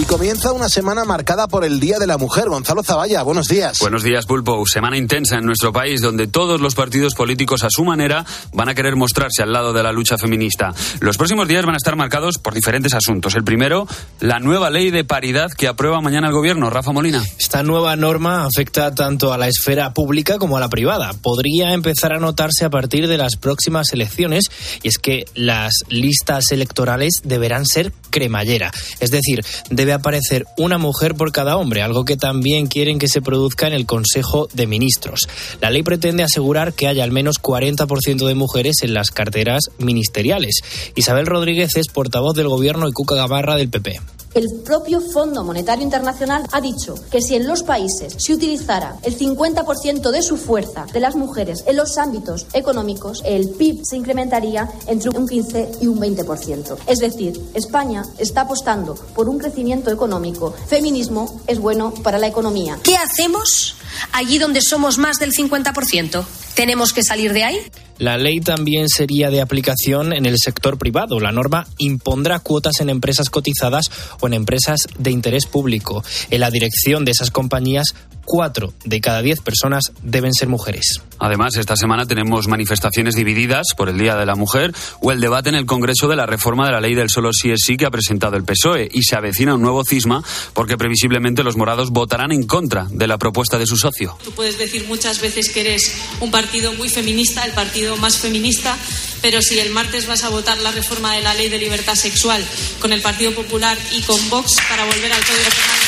Y comienza una semana marcada por el Día de la Mujer. Gonzalo Zavalla, buenos días. Buenos días, Pulpo. Semana intensa en nuestro país donde todos los partidos políticos a su manera van a querer mostrarse al lado de la lucha feminista. Los próximos días van a estar marcados por diferentes asuntos. El primero, la nueva ley de paridad que aprueba mañana el gobierno. Rafa Molina. Esta nueva norma afecta tanto a la esfera pública como a la privada. Podría empezar a notarse a partir de las próximas elecciones y es que las listas electorales deberán ser cremallera. Es decir, debe aparecer una mujer por cada hombre, algo que también quieren que se produzca en el Consejo de Ministros. La ley pretende asegurar que haya al menos 40% de mujeres en las carteras ministeriales. Isabel Rodríguez es portavoz del Gobierno y Cuca Gabarra del PP. El propio Fondo Monetario Internacional ha dicho que si en los países se utilizara el 50% de su fuerza de las mujeres en los ámbitos económicos, el PIB se incrementaría entre un 15 y un 20%. Es decir, España está apostando por un crecimiento económico. Feminismo es bueno para la economía. ¿Qué hacemos allí donde somos más del 50%? ¿Tenemos que salir de ahí? La ley también sería de aplicación en el sector privado. La norma impondrá cuotas en empresas cotizadas o en empresas de interés público. En la dirección de esas compañías cuatro de cada diez personas deben ser mujeres. Además, esta semana tenemos manifestaciones divididas por el Día de la Mujer o el debate en el Congreso de la reforma de la ley del solo sí es sí que ha presentado el PSOE y se avecina un nuevo cisma porque previsiblemente los morados votarán en contra de la propuesta de su socio. Tú puedes decir muchas veces que eres un partido muy feminista, el partido más feminista, pero si el martes vas a votar la reforma de la ley de libertad sexual con el Partido Popular y con Vox para volver al Código Penal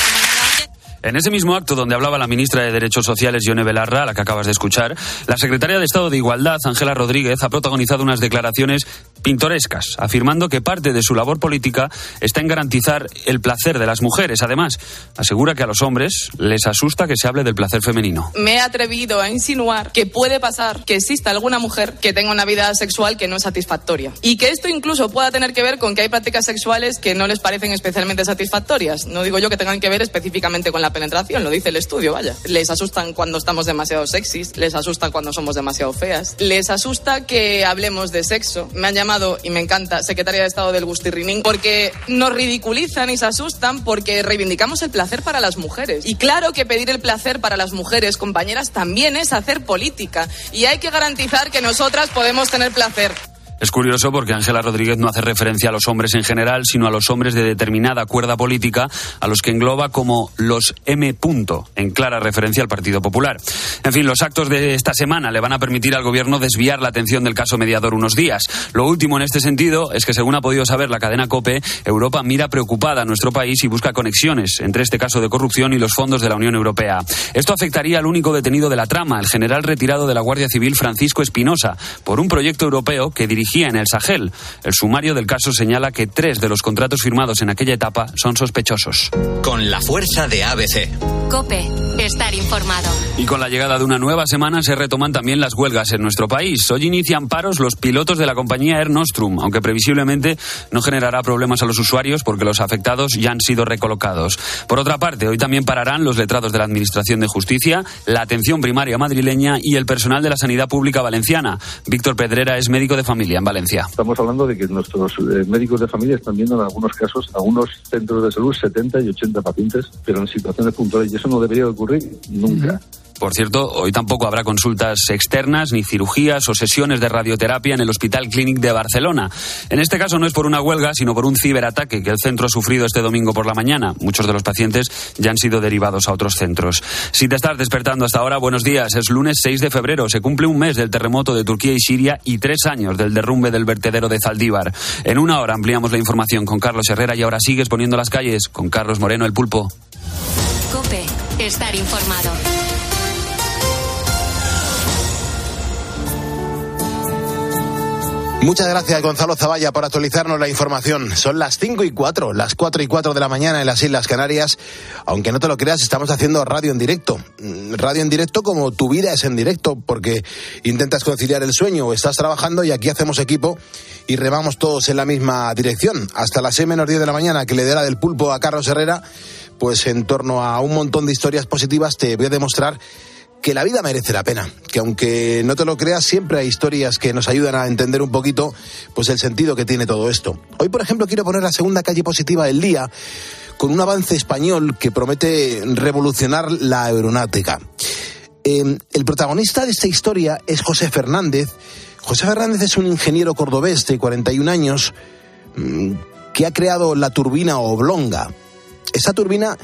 en ese mismo acto donde hablaba la ministra de Derechos Sociales, Yone Belarra, a la que acabas de escuchar, la secretaria de Estado de Igualdad, Ángela Rodríguez, ha protagonizado unas declaraciones pintorescas, afirmando que parte de su labor política está en garantizar el placer de las mujeres. Además, asegura que a los hombres les asusta que se hable del placer femenino. Me he atrevido a insinuar que puede pasar que exista alguna mujer que tenga una vida sexual que no es satisfactoria. Y que esto incluso pueda tener que ver con que hay prácticas sexuales que no les parecen especialmente satisfactorias. No digo yo que tengan que ver específicamente con la penetración, lo dice el estudio, vaya. Les asustan cuando estamos demasiado sexys, les asusta cuando somos demasiado feas, les asusta que hablemos de sexo. Me han llamado, y me encanta, secretaria de Estado del Gustirrinín, porque nos ridiculizan y se asustan porque reivindicamos el placer para las mujeres. Y claro que pedir el placer para las mujeres, compañeras, también es hacer política. Y hay que garantizar que nosotras podemos tener placer. Es curioso porque Ángela Rodríguez no hace referencia a los hombres en general, sino a los hombres de determinada cuerda política, a los que engloba como los M. Punto, en clara referencia al Partido Popular. En fin, los actos de esta semana le van a permitir al Gobierno desviar la atención del caso mediador unos días. Lo último en este sentido es que, según ha podido saber la cadena COPE, Europa mira preocupada a nuestro país y busca conexiones entre este caso de corrupción y los fondos de la Unión Europea. Esto afectaría al único detenido de la trama, el general retirado de la Guardia Civil Francisco Espinosa, por un proyecto europeo que dirigía en el Sahel. El sumario del caso señala que tres de los contratos firmados en aquella etapa son sospechosos. Con la fuerza de ABC. Cope, estar informado. Y con la llegada de una nueva semana se retoman también las huelgas en nuestro país. Hoy inician paros los pilotos de la compañía Air Nostrum, aunque previsiblemente no generará problemas a los usuarios porque los afectados ya han sido recolocados. Por otra parte, hoy también pararán los letrados de la Administración de Justicia, la atención primaria madrileña y el personal de la Sanidad Pública Valenciana. Víctor Pedrera es médico de familia Valencia. Estamos hablando de que nuestros eh, médicos de familia están viendo en algunos casos, algunos centros de salud, 70 y 80 pacientes, pero en situaciones puntuales, y eso no debería ocurrir nunca. Por cierto, hoy tampoco habrá consultas externas, ni cirugías o sesiones de radioterapia en el Hospital Clínic de Barcelona. En este caso no es por una huelga, sino por un ciberataque que el centro ha sufrido este domingo por la mañana. Muchos de los pacientes ya han sido derivados a otros centros. Si te estás despertando hasta ahora, buenos días. Es lunes 6 de febrero. Se cumple un mes del terremoto de Turquía y Siria y tres años del derrumbe del vertedero de Zaldívar. En una hora ampliamos la información con Carlos Herrera y ahora sigues poniendo las calles con Carlos Moreno el Pulpo. Cope, estar informado. Muchas gracias, Gonzalo Zavalla, por actualizarnos la información. Son las 5 y 4, las 4 y 4 de la mañana en las Islas Canarias. Aunque no te lo creas, estamos haciendo radio en directo. Mm, Radio en directo como tu vida es en directo, porque intentas conciliar el sueño estás trabajando y aquí hacemos equipo y remamos todos en la misma dirección. Hasta las 6 menos 10 de la mañana, que le dé la del pulpo a Carlos Herrera, pues en torno a un montón de historias positivas te voy a demostrar que la vida merece la pena, que aunque no te lo creas, siempre hay historias que nos ayudan a entender un poquito pues el sentido que tiene todo esto. Hoy, por ejemplo, quiero poner la segunda calle positiva del día con un avance español que promete revolucionar la aeronáutica. Em, el protagonista de esta historia es José Fernández. José Fernández es un ingeniero cordobés de 41 años mm, que ha creado la turbina oblonga. Esta turbina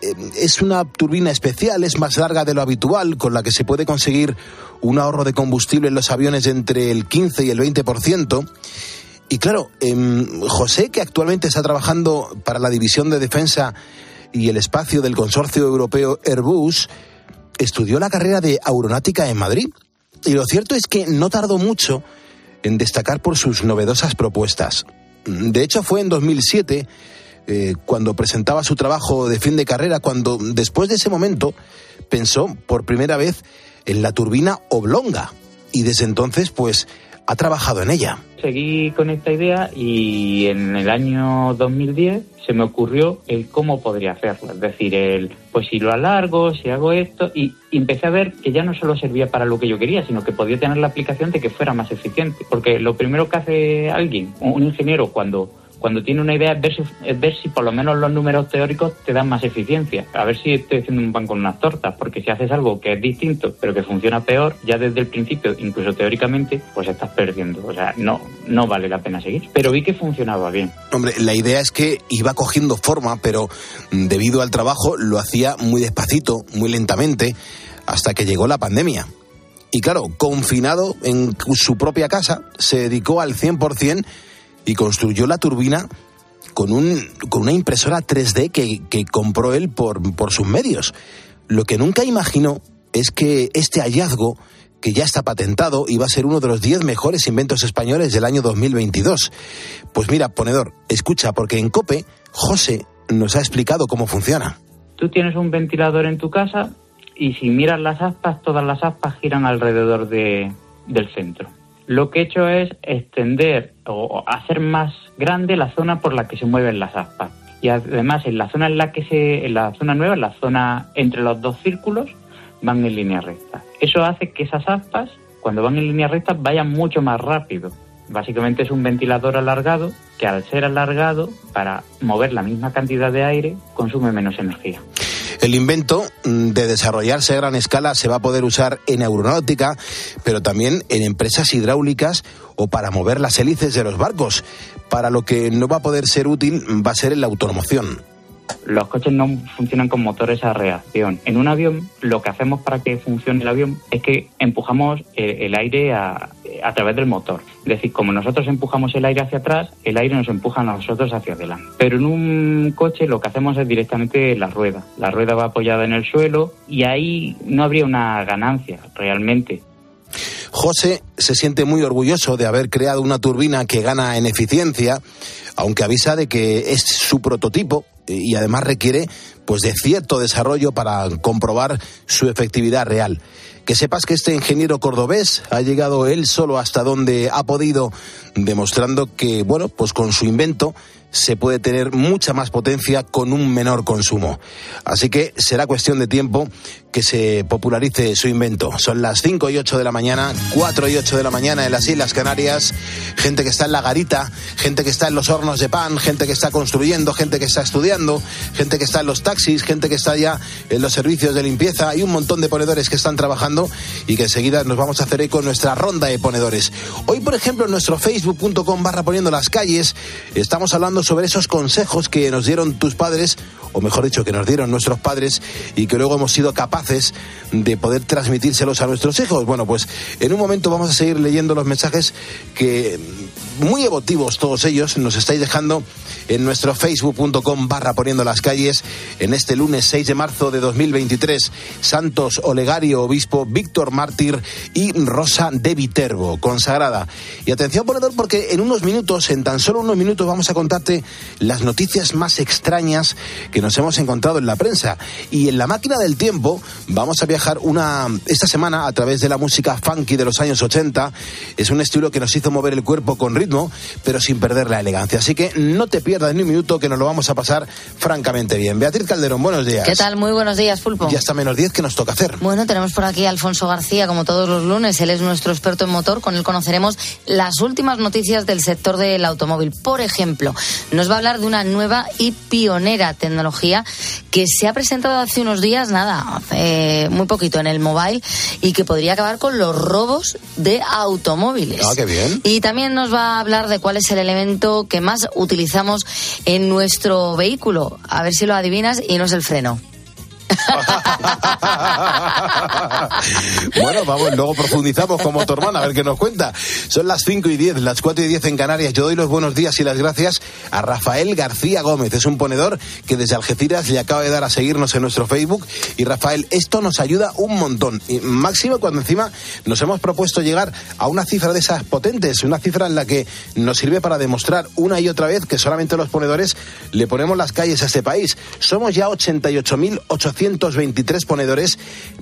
es una turbina especial, es más larga de lo habitual, con la que se puede conseguir un ahorro de combustible en los aviones entre el 15 y el 20%. Y claro, em, José, que actualmente está trabajando para la División de Defensa y el Espacio del Consorcio Europeo Airbus, estudió la carrera de aeronáutica en Madrid. Y lo cierto es que no tardó mucho en destacar por sus novedosas propuestas. De hecho, fue en 2007 eh, cuando presentaba su trabajo de fin de carrera, cuando después de ese momento pensó por primera vez en la turbina oblonga. Y desde entonces, pues, ha trabajado en ella. Seguí con esta idea y en el año 2010 se me ocurrió el cómo podría hacerlo. Es decir, el, pues si lo alargo, si hago esto, y, empecé a ver que ya no solo servía para lo que yo quería, sino que podía tener la aplicación de que fuera más eficiente. Porque lo primero que hace alguien, un ingeniero, cuando cuando tiene una idea es ver, si, ver si por lo menos los números teóricos te dan más eficiencia. A ver si estoy haciendo un pan con unas tortas, porque si haces algo que es distinto, pero que funciona peor, ya desde el principio, incluso teóricamente, pues estás perdiendo. O sea, no, no vale la pena seguir. Pero vi que funcionaba bien. Hombre, la idea es que iba cogiendo forma, pero debido al trabajo lo hacía muy despacito, muy lentamente, hasta que llegó la pandemia. Y claro, confinado en su propia casa, se dedicó al 100% y construyó la turbina con, un, con una impresora 3D que, que compró él por, por sus medios. Lo que nunca imaginó es que este hallazgo, que ya está patentado, iba a ser uno de los 10 mejores inventos españoles del año 2022. Pues mira, ponedor, escucha, porque en COPE, José nos ha explicado cómo funciona. Tú tienes un ventilador en tu casa y si miras las aspas, todas las aspas giran alrededor de, del centro lo que he hecho es extender o hacer más grande la zona por la que se mueven las aspas. Y además en la zona en la que se, en la zona nueva, en la zona entre los dos círculos, van en línea recta. Eso hace que esas aspas, cuando van en línea recta, vayan mucho más rápido. Básicamente es un ventilador alargado que al ser alargado, para mover la misma cantidad de aire, consume menos energía. El invento mm, de desarrollarse a gran escala se va a poder usar en aeronáutica, pero también en empresas hidráulicas o para mover las hélices de los barcos. Para lo que no va a poder ser útil va a ser en la automoción los coches no funcionan con motores a reacción. En un avión, lo que hacemos para que funcione el avión es que empujamos el aire a, través del motor. Es decir, como nosotros empujamos el aire hacia atrás, el aire nos empuja a nosotros hacia adelante. Pero en un coche lo que hacemos es directamente la rueda. La rueda va apoyada en el suelo y ahí no habría una ganancia realmente. José se siente muy orgulloso de haber creado una turbina que gana en eficiencia, aunque avisa de que es su prototipo y además requiere pues de cierto desarrollo para comprobar su efectividad real. Que sepas que este ingeniero cordobés ha llegado él solo hasta donde ha podido, demostrando que, bueno, pues con su invento se puede tener mucha más potencia con un menor consumo. Así que será cuestión de tiempo que se popularice su invento. Son las 5 y 8 de la mañana, 4 y 8 de la mañana en las Islas Canarias. Gente que está en la garita, gente que está en los hornos de pan, gente que está construyendo, gente que está estudiando, gente que está en los taxis, gente que está ya en los servicios de limpieza. Hay un montón de ponedores que están trabajando y que enseguida nos vamos a hacer eco en nuestra ronda de ponedores. Hoy, por ejemplo, en nuestro facebook.com barra poniendo las calles, estamos hablando sobre esos consejos que nos dieron tus padres, o mejor dicho, que nos dieron nuestros padres y que luego hemos sido capaces de poder transmitírselos a nuestros hijos. Bueno, pues en un momento vamos a seguir leyendo los mensajes que muy emotivos todos ellos nos estáis dejando en nuestro facebook.com barra poniendo las calles en este lunes 6 de marzo de 2023. Santos Olegario, obispo Víctor Mártir y Rosa de Viterbo, consagrada. Y atención ponedor porque en unos minutos, en tan solo unos minutos vamos a contarte las noticias más extrañas que que nos hemos encontrado en la prensa. Y en la máquina del tiempo vamos a viajar una esta semana a través de la música funky de los años 80. Es un estilo que nos hizo mover el cuerpo con ritmo, pero sin perder la elegancia. Así que no te pierdas ni un minuto que nos lo vamos a pasar francamente bien. Beatriz Calderón, buenos días. ¿Qué tal? Muy buenos días, Pulpo. Ya está menos 10 que nos toca hacer. Bueno, tenemos por aquí a Alfonso García, como todos los lunes. Él es nuestro experto en motor. Con él conoceremos las últimas noticias del sector del automóvil. Por ejemplo, nos va a hablar de una nueva y pionera tecnología que se ha presentado hace unos días, nada, muy poquito en el mobile y que podría acabar con los robos de automóviles. Ah, qué bien. Y también nos va a hablar de cuál es el elemento que más utilizamos en nuestro vehículo. A ver si lo adivinas y no es el freno. bueno, vamos, luego profundizamos como tu hermana, a ver qué nos cuenta. Son las 5 y 10, las 4 y 10 en Canarias. Yo doy los buenos días y las gracias a Rafael García Gómez. Es un ponedor que desde Algeciras le acaba de dar a seguirnos en nuestro Facebook. Y Rafael, esto nos ayuda un montón. Máximo cuando encima nos hemos propuesto llegar a una cifra de esas potentes, una cifra en la que nos sirve para demostrar una y otra vez que solamente los ponedores le ponemos las calles a este país. Somos ya 88.823 ponedores.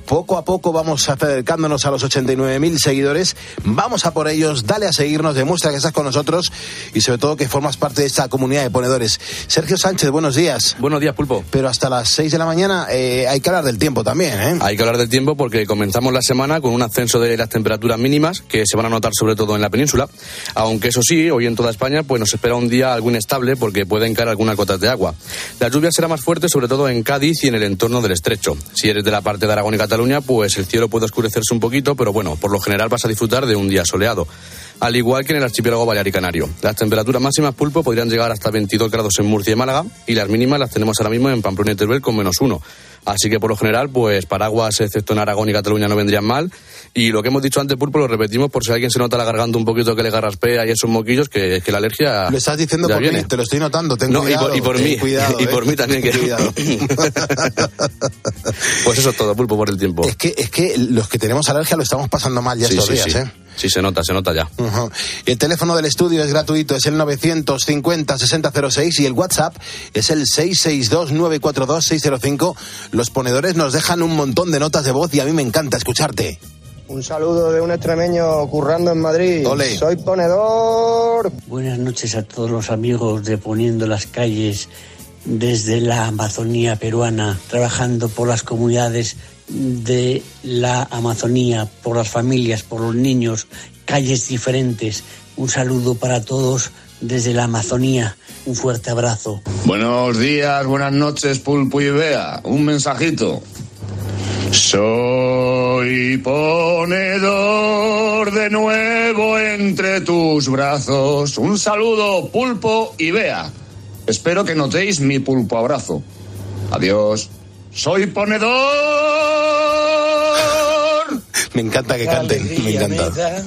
Poco a poco vamos acercándonos a los 89.000 seguidores. Vamos a por ellos, dale a seguirnos, demuestra que estás con nosotros y sobre todo que formas parte de esta comunidad de ponedores. Sergio Sánchez, buenos días. Buenos días, Pulpo. Pero hasta las 6 de la mañana eh, hay que hablar del tiempo también, ¿eh? Hay que hablar del tiempo porque comenzamos la semana con un ascenso de las temperaturas mínimas que se van a notar sobre todo en la península. Aunque eso sí, hoy en toda España pues nos espera un día algo inestable porque pueden caer algunas gotas de agua. La lluvia será más fuerte sobre todo en Cádiz y en el entorno del estrecho. Si eres de la parte de Aragón y Cataluña, pues el cielo puede oscurecerse un poquito, pero bueno, por lo general vas a disfrutar de un día soleado. Al igual que en el archipiélago balear y canario. Las temperaturas máximas pulpo podrían llegar hasta 22 grados en Murcia y Málaga y las mínimas las tenemos ahora mismo en Pamplona y Teruel con menos uno. Así que por lo general, pues paraguas, excepto en Aragón y Cataluña, no vendrían mal. Y lo que hemos dicho antes, Pulpo, lo repetimos por si alguien se nota la garganta un poquito que le garraspea y esos moquillos, que, que la alergia. Lo estás diciendo por viene. mí, te lo estoy notando. Ten No, y cuidado, por- y por mí. cuidado, Y ¿eh? por mí también, que- cuidado. Pues eso es todo, Pulpo, por el tiempo. es, que, es que los que tenemos alergia lo estamos pasando mal ya Sí, estos sí, días, sí. ¿eh? Sí, se nota, se nota ya. El teléfono del estudio es gratuito, es el 950-6006 y el WhatsApp es el 662-942-605. Los ponedores nos dejan un montón de notas de voz y a mí me encanta escucharte. Un saludo de un extremeño currando en Madrid. Ole. Soy ponedor. Buenas noches a todos los amigos de Poniendo las Calles desde la Amazonía peruana, trabajando por las comunidades de la Amazonía, por las familias, por los niños, calles diferentes. Un saludo para todos desde la Amazonía. Un fuerte abrazo. Buenos días, buenas noches, Pulpo y Bea. Un mensajito. Soy ponedor de nuevo entre tus brazos. Un saludo, Pulpo y Bea. Espero que notéis mi pulpo abrazo. Adiós. Soy ponedor. Me encanta que canten, me encanta.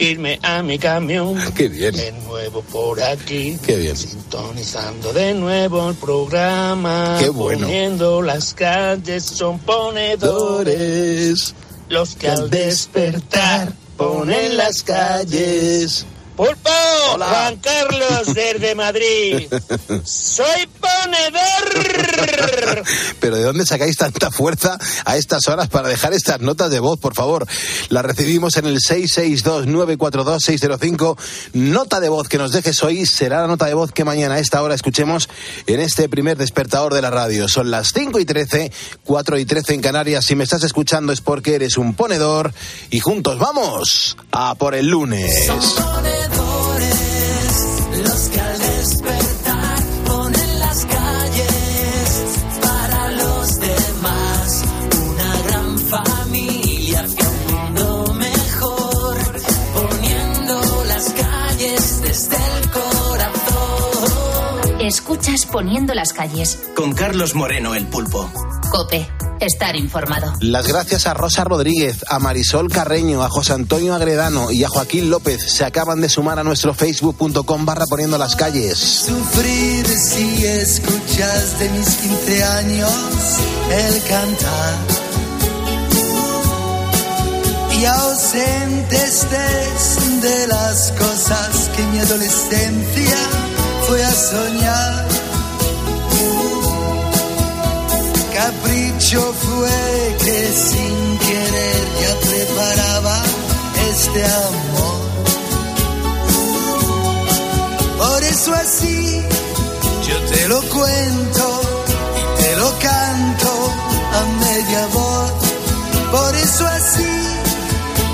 irme a mi camión. Qué bien. De nuevo por aquí. Qué bien. Sintonizando de nuevo el programa. Qué bueno. Poniendo las calles son ponedores. Los que al despertar ponen las calles. Pulpo, Juan Carlos desde Madrid. Soy ponedor. Pero ¿de dónde sacáis tanta fuerza a estas horas para dejar estas notas de voz, por favor? Las recibimos en el 662-942-605. Nota de voz que nos dejes hoy será la nota de voz que mañana a esta hora escuchemos en este primer despertador de la radio. Son las 5 y 13, 4 y 13 en Canarias. Si me estás escuchando es porque eres un ponedor y juntos vamos a por el lunes. Los que Escuchas Poniendo las calles. Con Carlos Moreno, el pulpo. Cope. Estar informado. Las gracias a Rosa Rodríguez, a Marisol Carreño, a José Antonio Agredano y a Joaquín López se acaban de sumar a nuestro facebook.com barra poniendo las calles. Sufrir si escuchas de mis 15 años el cantar. Y ausente estés de las cosas que mi adolescencia fue a soñar. hecho fue que sin querer ya preparaba este amor. Por eso así yo te lo cuento y te lo canto a media voz. Por eso así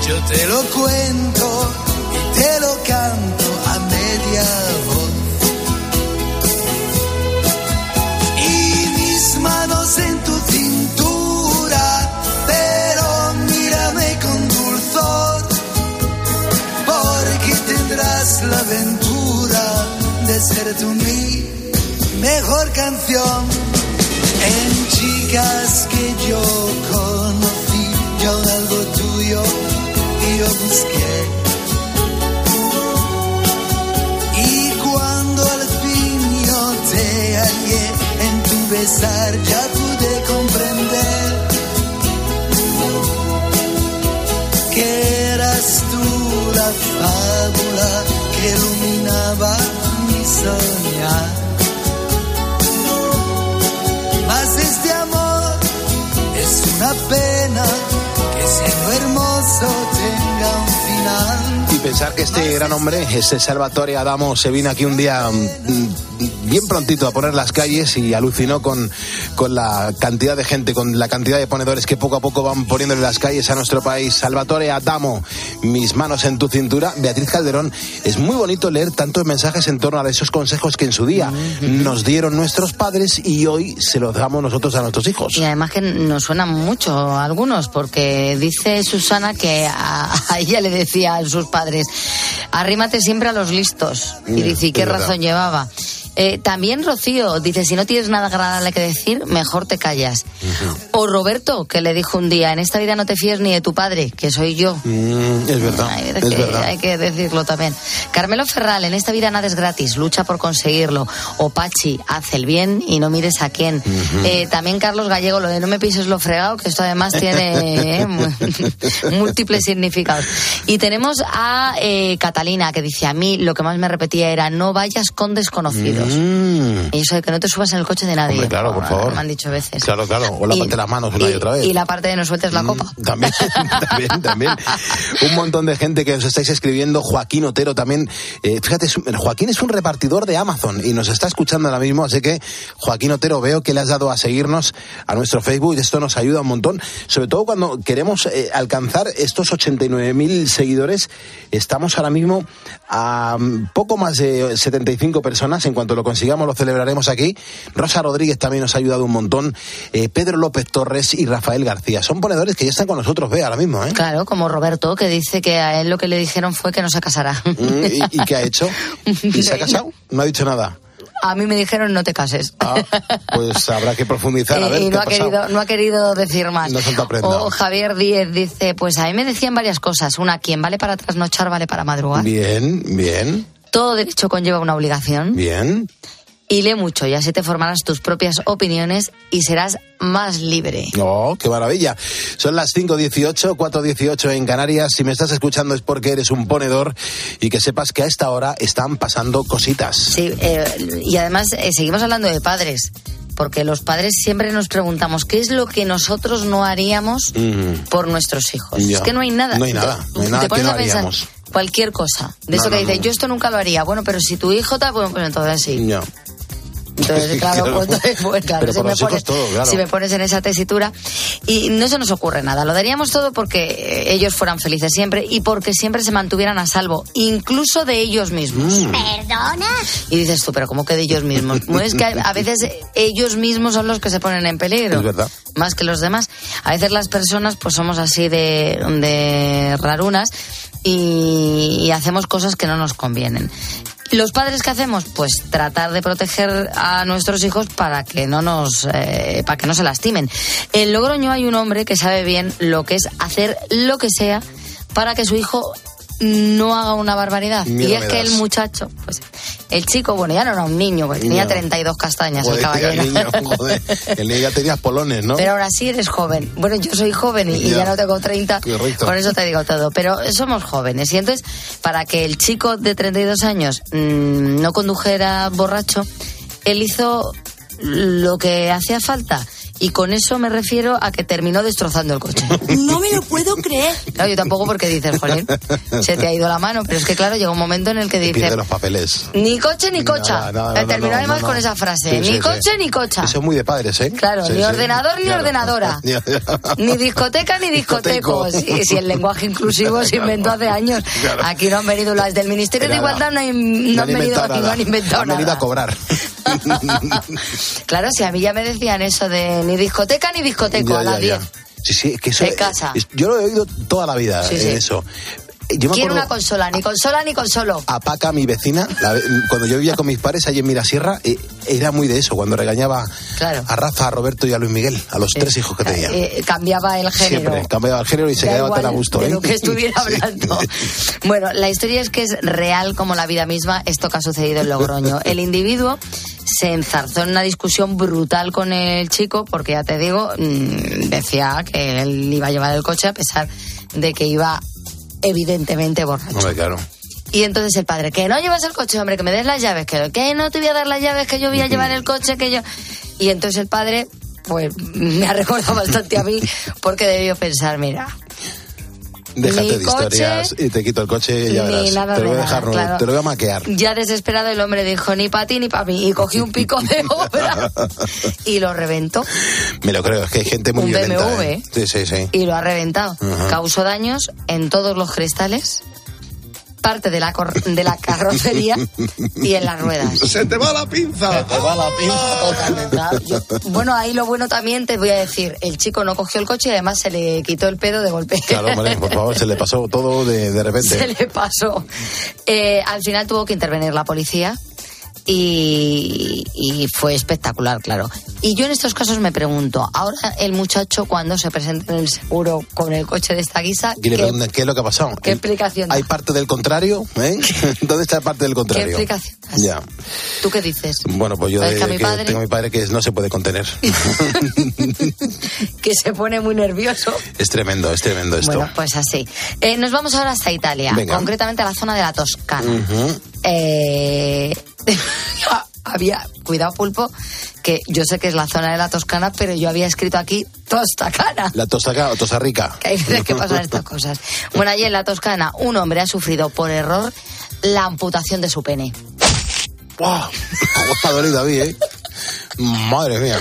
yo te lo cuento Salvatore Adamo, se vino aquí un día mm, bien prontito a poner las calles y alucinó con, con la cantidad de gente, con la cantidad de ponedores que poco a poco van poniéndole las calles a nuestro país. Salvatore Adamo, mis manos en tu cintura. Beatriz Calderón, es muy bonito leer tantos mensajes en torno a esos consejos que en su día nos dieron nuestros padres y hoy se los damos nosotros a nuestros hijos. Y además que nos suenan mucho algunos, porque dice Susana que a, a ella le decía a sus padres, arrímate siempre a los listos. Y dice, ¿y qué razón llevaba? Eh, también Rocío dice, si no tienes nada agradable que decir, mejor te callas. O Roberto, que le dijo un día, en esta vida no te fíes ni de tu padre, que soy yo. Mm, es verdad, Hay, es que, verdad. hay que decirlo también. Carmelo Ferral, en esta vida nada es gratis, lucha por conseguirlo. O Pachi, haz el bien y no mires a quién. Eh, también Carlos Gallego, lo de no me pises lo fregado, que esto además tiene eh, múltiples significados. Y tenemos a Catalina, que dice, a mí lo que más me repetía era, no vayas con desconocidos. Mm. Y eso de que no te subas en el coche de nadie. Hombre, claro, por favor. Me han dicho veces. Claro, claro. O lávate las manos una y, otra vez. Y la parte de no sueltes la copa. También, también, también. Un montón de gente que os estáis escribiendo. Joaquín Otero también. Eh, fíjate, Joaquín es un repartidor de Amazon y nos está escuchando ahora mismo. Así que, Joaquín Otero, veo que le has dado a seguirnos a nuestro Facebook. y Esto nos ayuda un montón. Sobre todo cuando queremos eh, alcanzar estos 89.000 seguidores. Estamos ahora mismo a mm, poco más de 75 personas. En cuanto lo consigamos, lo celebraremos aquí. Rosa Rodríguez también nos ha ayudado un montón. Eh, Pedro López Torres y Rafael García. Son ponedores que ya están con nosotros, ve, ahora mismo, ¿eh? Claro, como Roberto, que dice que a él lo que le dijeron fue que no se casará. Mm, ¿Y, y qué ha hecho? ¿Y se ha casado? No ha dicho nada. A mí me dijeron no te cases. Ah, pues habrá que profundizar. A ver, y ¿qué no ha querido, no ha querido decir más. No. O Javier Díez dice, pues a mí me decían varias cosas. Una, quien vale para trasnochar, vale para madrugar. Bien, bien, Todo derecho conlleva una obligación. bien. Y lee mucho y así te formarás tus propias opiniones y serás más libre. Oh, qué maravilla. Son las 5.18, 4.18 en Canarias. Si me estás escuchando es porque eres un ponedor y que sepas que a esta hora están pasando cositas. Sí, eh, y además eh, seguimos hablando de padres, porque los padres siempre nos preguntamos qué es lo que nosotros no haríamos Mm. por nuestros hijos. Ya. Es que no hay nada. No hay nada, no hay Te nada que no pensar haríamos. Cualquier cosa. De No, eso que no, dices, no. yo esto nunca lo haría. Bueno, pero si tu hijo tal, pues, pues entonces sí. Ya. Entonces, claro, Claro. pues, pues, claro, Pero si, por me pones, todo, claro. si me pones en esa tesitura. Y no se nos ocurre nada. Lo daríamos todo porque eh, ellos fueran felices siempre y porque siempre se mantuvieran a salvo, incluso de ellos mismos. Mm. ¿Perdona? Y dices tú, pero ¿cómo que de ellos mismos? Es que a a veces ellos mismos son los que se ponen en peligro. Es verdad. Más que los demás. A veces las personas pues somos así de, de rarunas y, y hacemos cosas que no nos convienen. ¿Los padres qué hacemos? Pues tratar de proteger a nuestros hijos para que no nos, eh, para que no se lastimen. En Logroño hay un hombre que sabe bien lo que es hacer lo que sea para que su hijo no haga una barbaridad. Miedo y es que el muchacho, pues el chico, bueno, ya no era un niño, porque tenía No. 32 castañas Joder, el caballero. el niño, joder. El niño ya tenías polones, ¿no? Pero ahora sí eres joven. Bueno, yo soy joven y, Ya. ya no tengo 30, Correcto. por eso te digo todo. Pero somos jóvenes y entonces, para que el chico de 32 años mm, no condujera borracho, él hizo lo que hacía falta Y con eso me refiero a que terminó destrozando el coche. No me lo puedo creer. Claro, yo tampoco porque dices, jolín, se te ha ido la mano, pero es que claro, llega un momento en el que dices, los papeles. ni coche ni cocha. No, terminó no, además no, con esa frase, Sí, ni sí, sí. coche ni cocha. Eso es muy de padres, ¿eh? Claro, Sí, ni sí. ordenador ni Claro. ordenadora. Ni discoteca ni discoteco. Discoteco. Si, el lenguaje inclusivo se inventó hace años. Claro. Aquí no han venido las del Ministerio de. Igualdad, no, hay- no han venido inventado aquí, no nada. han inventado Han venido nada. a cobrar. Claro, si a mí ya me decían eso de ni discoteca ni discoteco Ya, a las ya, ya. 10. Sí, sí, es que eso. De casa. es- yo lo he oído toda la vida, Sí, eh, sí. eso. Yo me Quiero una consola, ni consola ni consolo. a Paca, mi vecina, la cuando yo vivía con mis padres allí en Mirasierra, eh, era muy de eso, cuando regañaba Claro. a Rafa, a Roberto y a Luis Miguel, a los tres hijos que tenía. Eh, cambiaba el género. Siempre cambiaba el género y se Da quedaba tan a gusto. de ¿eh? lo que estuviera Sí. hablando. Bueno, la historia es que es real como la vida misma esto que ha sucedido en Logroño. El individuo se enzarzó en una discusión brutal con el chico porque, ya te digo, mm, decía que él iba a llevar el coche a pesar de que iba evidentemente borracho. Hombre, claro. Y entonces el padre, que no llevas el coche, hombre, que me des las llaves, que, que no te voy a dar las llaves, que yo voy a llevar el coche, que yo... Y entonces el padre, pues me ha recordado bastante a mí, porque debió pensar, mira, Déjate de historias coche, y te quito el coche y ya verás. nada te lo voy a dejar, claro. te lo voy a maquear. ya desesperado el hombre dijo, ni para ti ni para mí, y cogió un pico de obra y lo reventó, Me lo creo, es que hay gente muy Un violenta. BMW, ¿eh? Sí, sí, sí. y lo ha reventado. Causó daños en todos los cristales, parte de la, cor- de la carrocería y en las ruedas. Se te va la pinza. Se te va la Bueno, ahí lo bueno también te voy a decir, el chico no cogió el coche y además se le quitó el pedo de golpe. Claro, hombre, por favor, se le pasó todo de, de repente. Se le pasó. Eh, al final tuvo que intervenir la policía y, y fue espectacular, claro. Y yo en estos casos me pregunto, ahora el muchacho cuando se presenta en el seguro con el coche de esta guisa, ¿qué, es lo que ha pasado. qué explicación da? ¿Hay parte del contrario? ¿Eh? ¿Dónde está parte del contrario? ¿Qué explicación Ya. ¿Tú qué dices? Bueno, pues yo ¿Sabes de- que a mi que padre- tengo a mi padre que no se puede contener. Que se pone muy nervioso. es tremendo, es tremendo esto. Bueno, pues así. Eh, nos vamos ahora hasta Italia, Venga. concretamente a la zona de la Toscana. Ujú. Eh, había, cuidado pulpo, que yo sé que es la zona de la Toscana, pero yo había escrito aquí Tostacana. La tosaca o tosa rica. Que hay veces que pasan estas cosas. Bueno, allí en la Toscana, un hombre ha sufrido por error la amputación de su pene. ¡Wow! ha dolido a mí, ¿eh? Madre mía.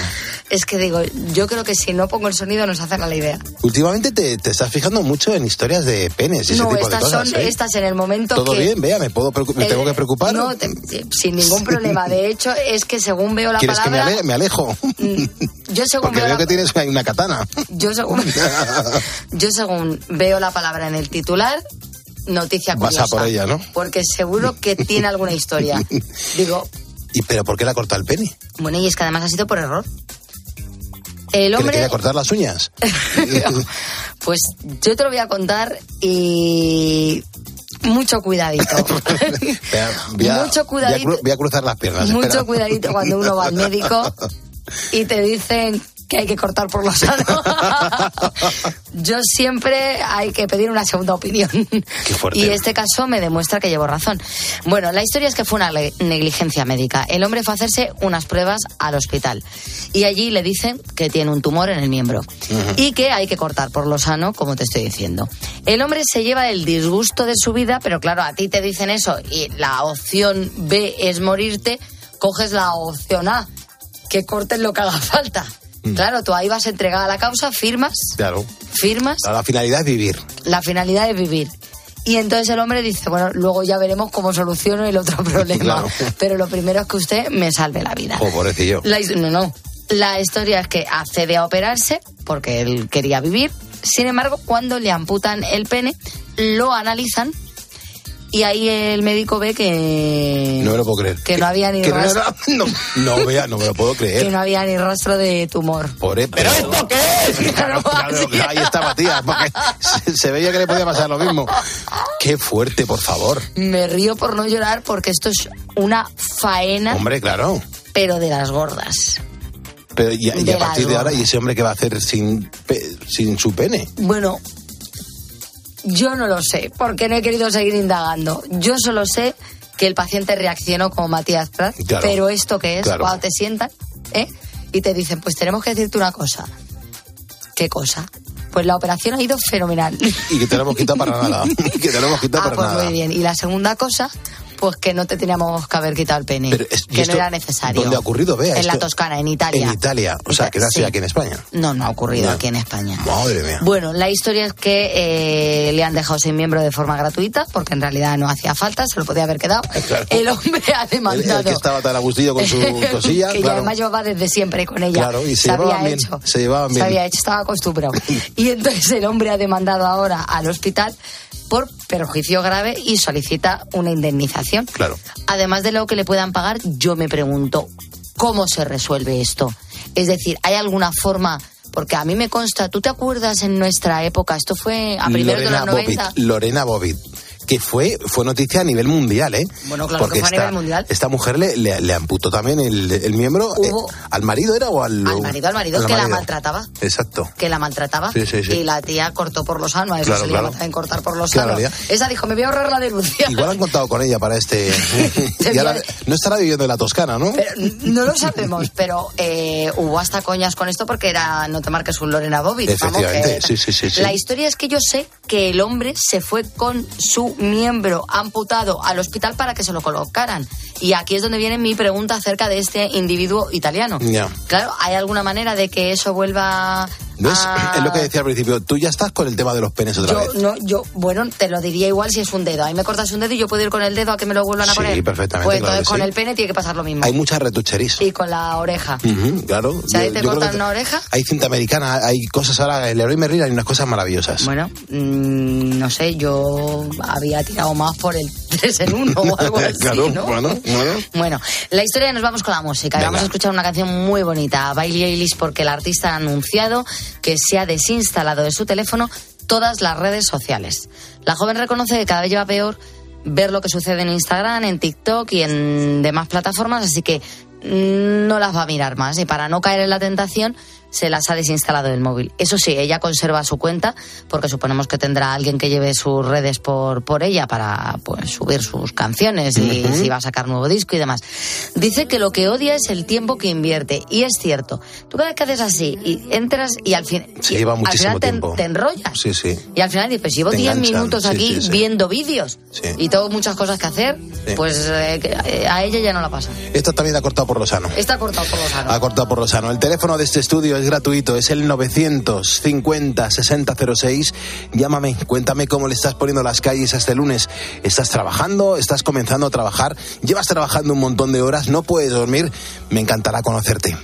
Es que digo, yo creo que si no pongo el sonido nos hacen a la idea. Últimamente te, te estás fijando mucho en historias de penes y ese no, tipo estas de cosas. son ¿eh? estas en el momento Todo que... bien, vea, me, puedo me tengo que preocupar. No, te- sin ningún problema. De hecho, es que según veo la ¿Quieres que me, palabra... ale- me alejo? Yo según Porque veo veo la- que tienes una katana. Yo según, yo según veo la palabra en el titular, noticia Vas curiosa. a por ella, ¿no? Porque seguro que tiene alguna historia. Digo, ¿Y pero por qué le ha cortado el pene? bueno, y es que además ha sido por error. El ¿Que le hombre, quería cortar las uñas? pues yo te lo voy a contar y mucho cuidadito. Voy a- Mucho cuidadito. Voy a, cru- voy a cruzar las piernas. Mucho espera. cuidadito cuando uno va al médico y te dicen que hay que cortar por lo sano. Yo siempre hay que pedir una segunda opinión. fuerte. Y este caso me demuestra que llevo razón. Bueno, la historia es que fue una negligencia médica. El hombre fue a hacerse unas pruebas al hospital y allí le dicen que tiene un tumor en el miembro y que hay que cortar por lo sano, como te estoy diciendo. El hombre se lleva el disgusto de su vida, pero claro, a ti te dicen eso y la opción B es morirte, coges la opción A, que corten lo que haga falta. Claro, tú ahí vas entregada a la causa, firmas, Claro. firmas, La finalidad es vivir. la finalidad es vivir. Y entonces el hombre dice, bueno, luego ya veremos cómo soluciono el otro problema. Claro. Pero lo primero es que usted me salve la vida. Oh, pobrecillo. La no, no. La historia es que accede a operarse porque él quería vivir. Sin embargo, cuando le amputan el pene, lo analizan y ahí el médico ve que No me lo puedo creer. que no había ni Que no, rastro, no, no, vea, no me lo puedo que creer. no había ni rastro de tumor. Pobre, pero, esto qué es? Claro, claro, ahí estaba tía, porque se, se veía que le podía pasar lo mismo. Qué fuerte, por favor. Me río por no llorar porque esto es una faena, Hombre, claro. pero de las gordas. Pero y, a- y De a partir de ahora. ¿y ese hombre qué va a hacer sin, pe- sin su pene? Bueno, yo no lo sé, porque no he querido seguir indagando. Yo solo sé que el paciente reaccionó como Matías Prat, Claro. pero esto que es, Claro. cuando te sientan, ¿eh? y te dicen, pues tenemos que decirte una cosa. ¿Qué cosa? Pues la operación ha ido fenomenal. Y que te lo hemos quitado para nada. que te lo hemos quitado Ah, para pues nada. muy bien. Y la segunda cosa, pues que no te teníamos que haber quitado el pene. Pero es- ¿y que no era necesario. ¿Dónde ha ocurrido? Vea, En la Toscana, en Italia. En Italia. O sea, que nació Sí. aquí en España. No, no ha ocurrido aquí en España. Madre mía. Bueno, la historia es que eh, le han dejado sin miembro de forma gratuita, porque en realidad no hacía falta, se lo podía haber quedado. Claro. El hombre ha demandado. el que estaba tan a gustillo con su cosilla. que ya claro. además llevaba desde siempre con ella. Claro, y se había llevaban bien, hecho. se llevaban bien. había hecho, estaba acostumbrado. y entonces el hombre ha demandado ahora al hospital por perjuicio grave y solicita una indemnización. Claro. Además de lo que le puedan pagar, yo me pregunto, ¿cómo se resuelve esto? Es decir, ¿hay alguna forma? Porque a mí me consta, ¿tú te acuerdas en nuestra época? Esto fue a primeros de Lorena los 90. Bobbitt, Lorena Bobbitt, que fue, fue noticia a nivel mundial, ¿eh? Bueno, claro Porque que fue a nivel mundial. Esta mujer le, le, le amputó también el, el miembro. eh, ¿Al marido era o al.? Al marido, al marido, al que la maltrataba. Exacto. que la maltrataba Sí, sí, sí. y la tía cortó por lo sano, a eso Claro, se le claro. llama también cortar por lo Claro, sano. ya. Esa dijo, me voy a ahorrar la denuncia. Igual han contado con ella para este. y ahora no estará viviendo en la Toscana, ¿no? Pero no lo sabemos, pero eh, hubo hasta coñas con esto porque era no te marques un Lorena Bobbitt. vamos, Efectivamente, que- sí, sí, sí. La historia es que yo sé que el hombre se fue con su miembro amputado al hospital para que se lo colocaran. Y aquí es donde viene mi pregunta acerca de este individuo italiano. Claro, ¿hay alguna manera de que eso vuelva ¿Ves? a... Es lo que decía al principio. Tú ya estás con el tema de los penes otra Yo, vez. no, yo, bueno, te lo diría igual si es un dedo. Ahí me cortas un dedo y yo puedo ir con el dedo a que me lo vuelvan a Sí, poner. perfectamente, Pues entonces con sí. el pene tiene que pasar lo mismo. Hay mucha retucheris. Y con la oreja. Ujú, claro. Si ahí te cortan una oreja, Hay cinta americana, hay cosas ahora. El Leroy Merlin hay unas cosas maravillosas. bueno, mm, no sé, yo había tirado más por el 3 en 1 o algo así, claro, ¿no? bueno, bueno. Bueno, la historia nos vamos con la música. Venga. Vamos a escuchar una canción muy bonita, Bailey Eilish, porque el artista ha anunciado que se ha desinstalado de su teléfono todas las redes sociales. La joven reconoce que cada vez lleva peor ver lo que sucede en Instagram, en TikTok y en demás plataformas, así que no las va a mirar más. Y para no caer en la tentación, se las ha desinstalado del móvil. Eso sí, ella conserva su cuenta, porque suponemos que tendrá alguien que lleve sus redes por, por ella para pues, subir sus canciones y Ujú. si va a sacar nuevo disco y demás. Dice que lo que odia es el tiempo que invierte. Y es cierto. Tú cada vez que haces así y entras y al, fin, y lleva al final te, tiempo. te enrollas. Sí, sí. Y al final dices, pues llevo Te 10 enganchan, minutos aquí viendo vídeos y tengo muchas cosas que hacer, pues eh, eh, a ella ya no la pasa. Esto también ha cortado por lo sano. Está cortado por los aros. Ha cortado por lo sano. El teléfono de este estudio es gratuito, es el 950 6006. Llámame, cuéntame cómo le estás poniendo las calles este lunes. ¿Estás trabajando? ¿Estás comenzando a trabajar? ¿Llevas trabajando un montón de horas? ¿No puedes dormir? Me encantará conocerte.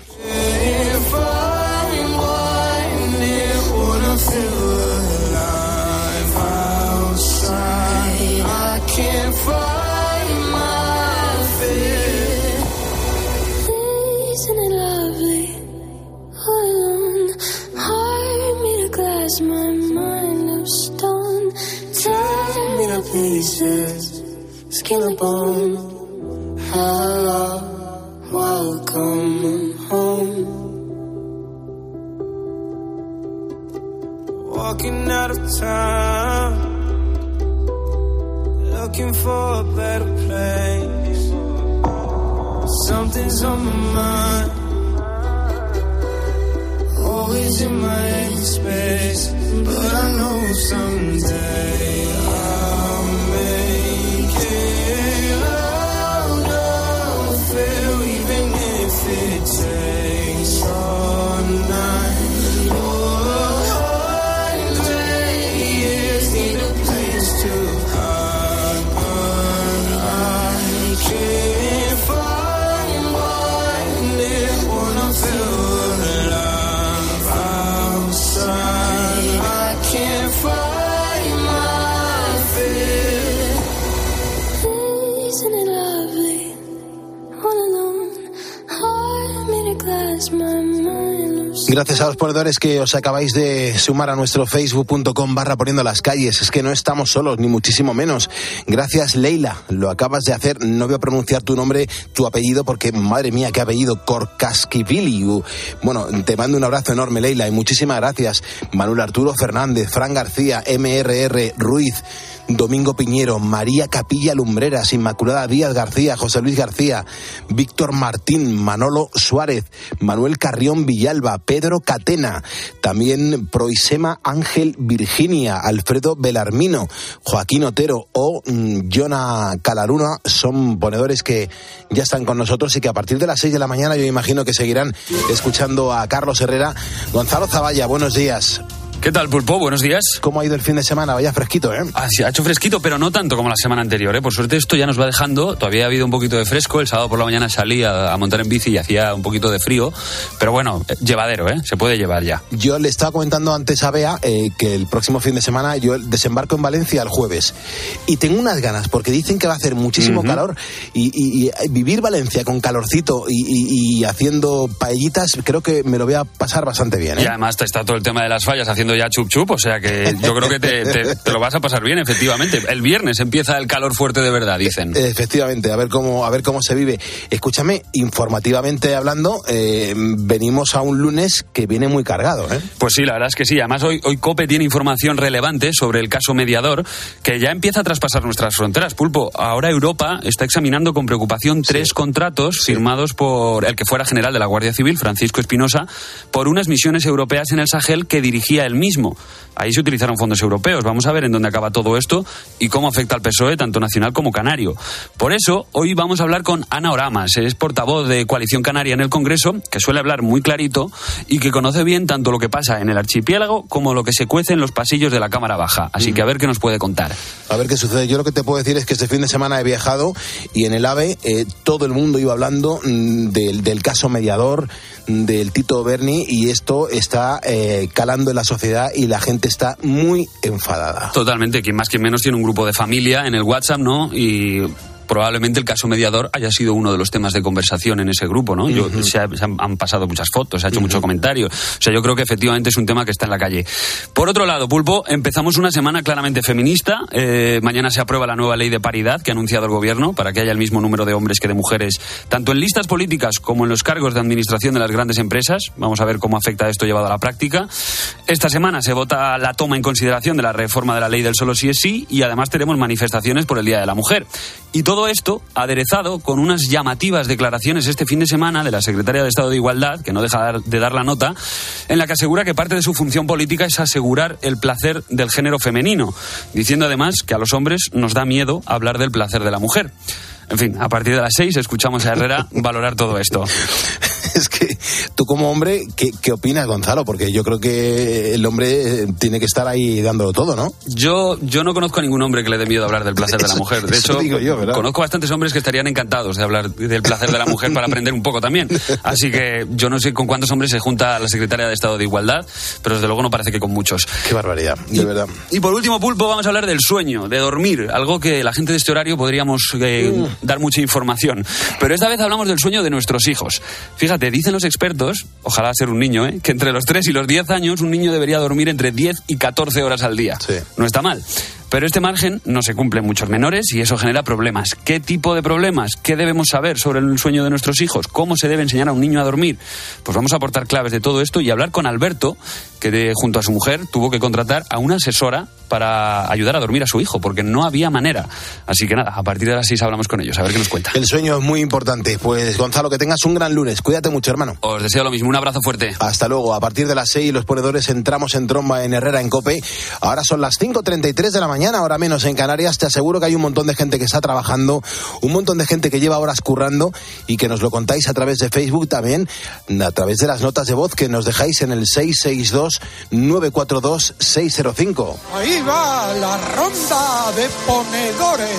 Pieces, skin and bone. Hello, welcome home. Walking out of town, looking for a better place. Something's on my mind, always in my head space. But I know someday feel, oh, I'll fail even if it changes. Gracias a los ponedores que os acabáis de sumar a nuestro facebook.com barra poniendo las calles. Es que no estamos solos, ni muchísimo menos. Gracias, Leila. Lo acabas de hacer. No voy a pronunciar tu nombre, tu apellido, porque madre mía, qué apellido. Corcasquivili. Uh, Bueno, te mando un abrazo enorme, Leila, y muchísimas gracias. Manuel Arturo Fernández, Fran García, MRR Ruiz. Domingo Piñero, María Capilla Lumbreras, Inmaculada Díaz García, José Luis García, Víctor Martín, Manolo Suárez, Manuel Carrión Villalba, Pedro Catena, también Proisema Ángel Virginia, Alfredo Belarmino, Joaquín Otero o mm, Jonah Calaruna son ponedores que ya están con nosotros y que a partir de las 6 de la mañana yo imagino que seguirán escuchando a Carlos Herrera. Gonzalo Zavalla, buenos días. ¿Qué tal, Pulpo? Buenos días. ¿Cómo ha ido el fin de semana? Vaya fresquito, ¿eh? Ah, sí, ha hecho fresquito, pero no tanto como la semana anterior, ¿eh? Por suerte esto ya nos va dejando. Todavía ha habido un poquito de fresco. El sábado por la mañana salí a, a montar en bici y hacía un poquito de frío. Pero bueno, eh, llevadero, ¿eh? Se puede llevar ya. Yo le estaba comentando antes a Bea eh, que el próximo fin de semana yo desembarco en Valencia el jueves. Y tengo unas ganas, porque dicen que va a hacer muchísimo Ujú. calor. Y, y- y vivir Valencia con calorcito y, y- y haciendo paellitas, creo que me lo voy a pasar bastante bien, Y ¿eh? además te está todo el tema de las fallas haciendo ya chup chup, o sea que yo creo que te, te- te lo vas a pasar bien, efectivamente. El viernes empieza el calor fuerte de verdad, dicen. Efectivamente, a ver cómo a ver cómo se vive. Escúchame, informativamente hablando, eh, venimos a un lunes que viene muy cargado, ¿eh? Pues sí, la verdad es que sí. Además, hoy, hoy COPE tiene información relevante sobre el caso mediador que ya empieza a traspasar nuestras fronteras. Pulpo, ahora Europa está examinando con preocupación tres contratos firmados por el que fuera general de la Guardia Civil, Francisco Espinosa, por unas misiones europeas en el Sahel que dirigía mismo. Ahí se utilizaron fondos europeos. Vamos a ver en dónde acaba todo esto y cómo afecta al PSOE, tanto nacional como canario. Por eso, hoy vamos a hablar con Ana Oramas. Es portavoz de Coalición Canaria en el Congreso, que suele hablar muy clarito y que conoce bien tanto lo que pasa en el archipiélago como lo que se cuece en los pasillos de la Cámara Baja. Así que a ver qué nos puede contar. A ver qué sucede. Yo lo que te puedo decir es que este fin de semana he viajado y en el AVE eh, todo el mundo iba hablando mm, del, del caso mediador, del Tito Berni, y esto está eh, calando en la sociedad y la gente está muy enfadada. Totalmente, quien más que menos tiene un grupo de familia en el WhatsApp, ¿no? Y probablemente el caso mediador haya sido uno de los temas de conversación en ese grupo, ¿no? Yo- se, ha- se han, han pasado muchas fotos, se ha hecho mucho comentario. O sea, yo creo que efectivamente es un tema que está en la calle. Por otro lado, Pulpo, empezamos una semana claramente feminista. Eh, mañana se aprueba la nueva ley de paridad que ha anunciado el gobierno para que haya el mismo número de hombres que de mujeres, tanto en listas políticas como en los cargos de administración de las grandes empresas. Vamos a ver cómo afecta esto llevado a la práctica. Esta semana se vota la toma en consideración de la reforma de la ley del solo sí es sí y además tenemos manifestaciones por el Día de la Mujer. Y todo esto aderezado con unas llamativas declaraciones este fin de semana de la secretaria de Estado de Igualdad, que no deja de dar la nota, en la que asegura que parte de su función política es asegurar el placer del género femenino, diciendo además que a los hombres nos da miedo hablar del placer de la mujer. En fin, a partir de las seis escuchamos a Herrera valorar todo esto. Es que tú como hombre, ¿qué, qué opinas, Gonzalo? Porque yo creo que el hombre eh, tiene que estar ahí dándolo todo, ¿no? Yo, yo no conozco a ningún hombre que le dé miedo hablar del placer de la mujer. De hecho, yo, conozco bastantes hombres que estarían encantados de hablar del placer de la mujer para aprender un poco también. Así que yo no sé con cuántos hombres se junta la secretaria de Estado de Igualdad, pero desde luego no parece que con muchos. Qué barbaridad, de verdad. Y por último, Pulpo, vamos a hablar del sueño, de dormir, algo que la gente de este horario podríamos eh, Mm. dar mucha información. Pero esta vez hablamos del sueño de nuestros hijos. Fíjate, dicen los expertos, ojalá ser un niño, ¿eh? que entre los 3 y los 10 años un niño debería dormir entre 10 y 14 horas al día. No está mal. Pero este margen no se cumple en muchos menores y eso genera problemas. ¿Qué tipo de problemas? ¿Qué debemos saber sobre el sueño de nuestros hijos? ¿Cómo se debe enseñar a un niño a dormir? Pues vamos a aportar claves de todo esto y hablar con Alberto, que de- junto a su mujer tuvo que contratar a una asesora para ayudar a dormir a su hijo, porque no había manera. Así que nada, a partir de las 6 hablamos con ellos, a ver qué nos cuenta. El sueño es muy importante. Pues Gonzalo, que tengas un gran lunes. Cuídate mucho, hermano. Os deseo lo mismo, un abrazo fuerte. Hasta luego. A partir de las 6 los ponedores entramos en tromba en Herrera en Cope. Ahora son las 5.33 de la mañana, ahora menos en Canarias. Te aseguro que hay un montón de gente que está trabajando, un montón de gente que lleva horas currando y que nos lo contáis a través de Facebook también, a través de las notas de voz que nos dejáis en el 662-942-605. Ahí va la ronda de ponedores.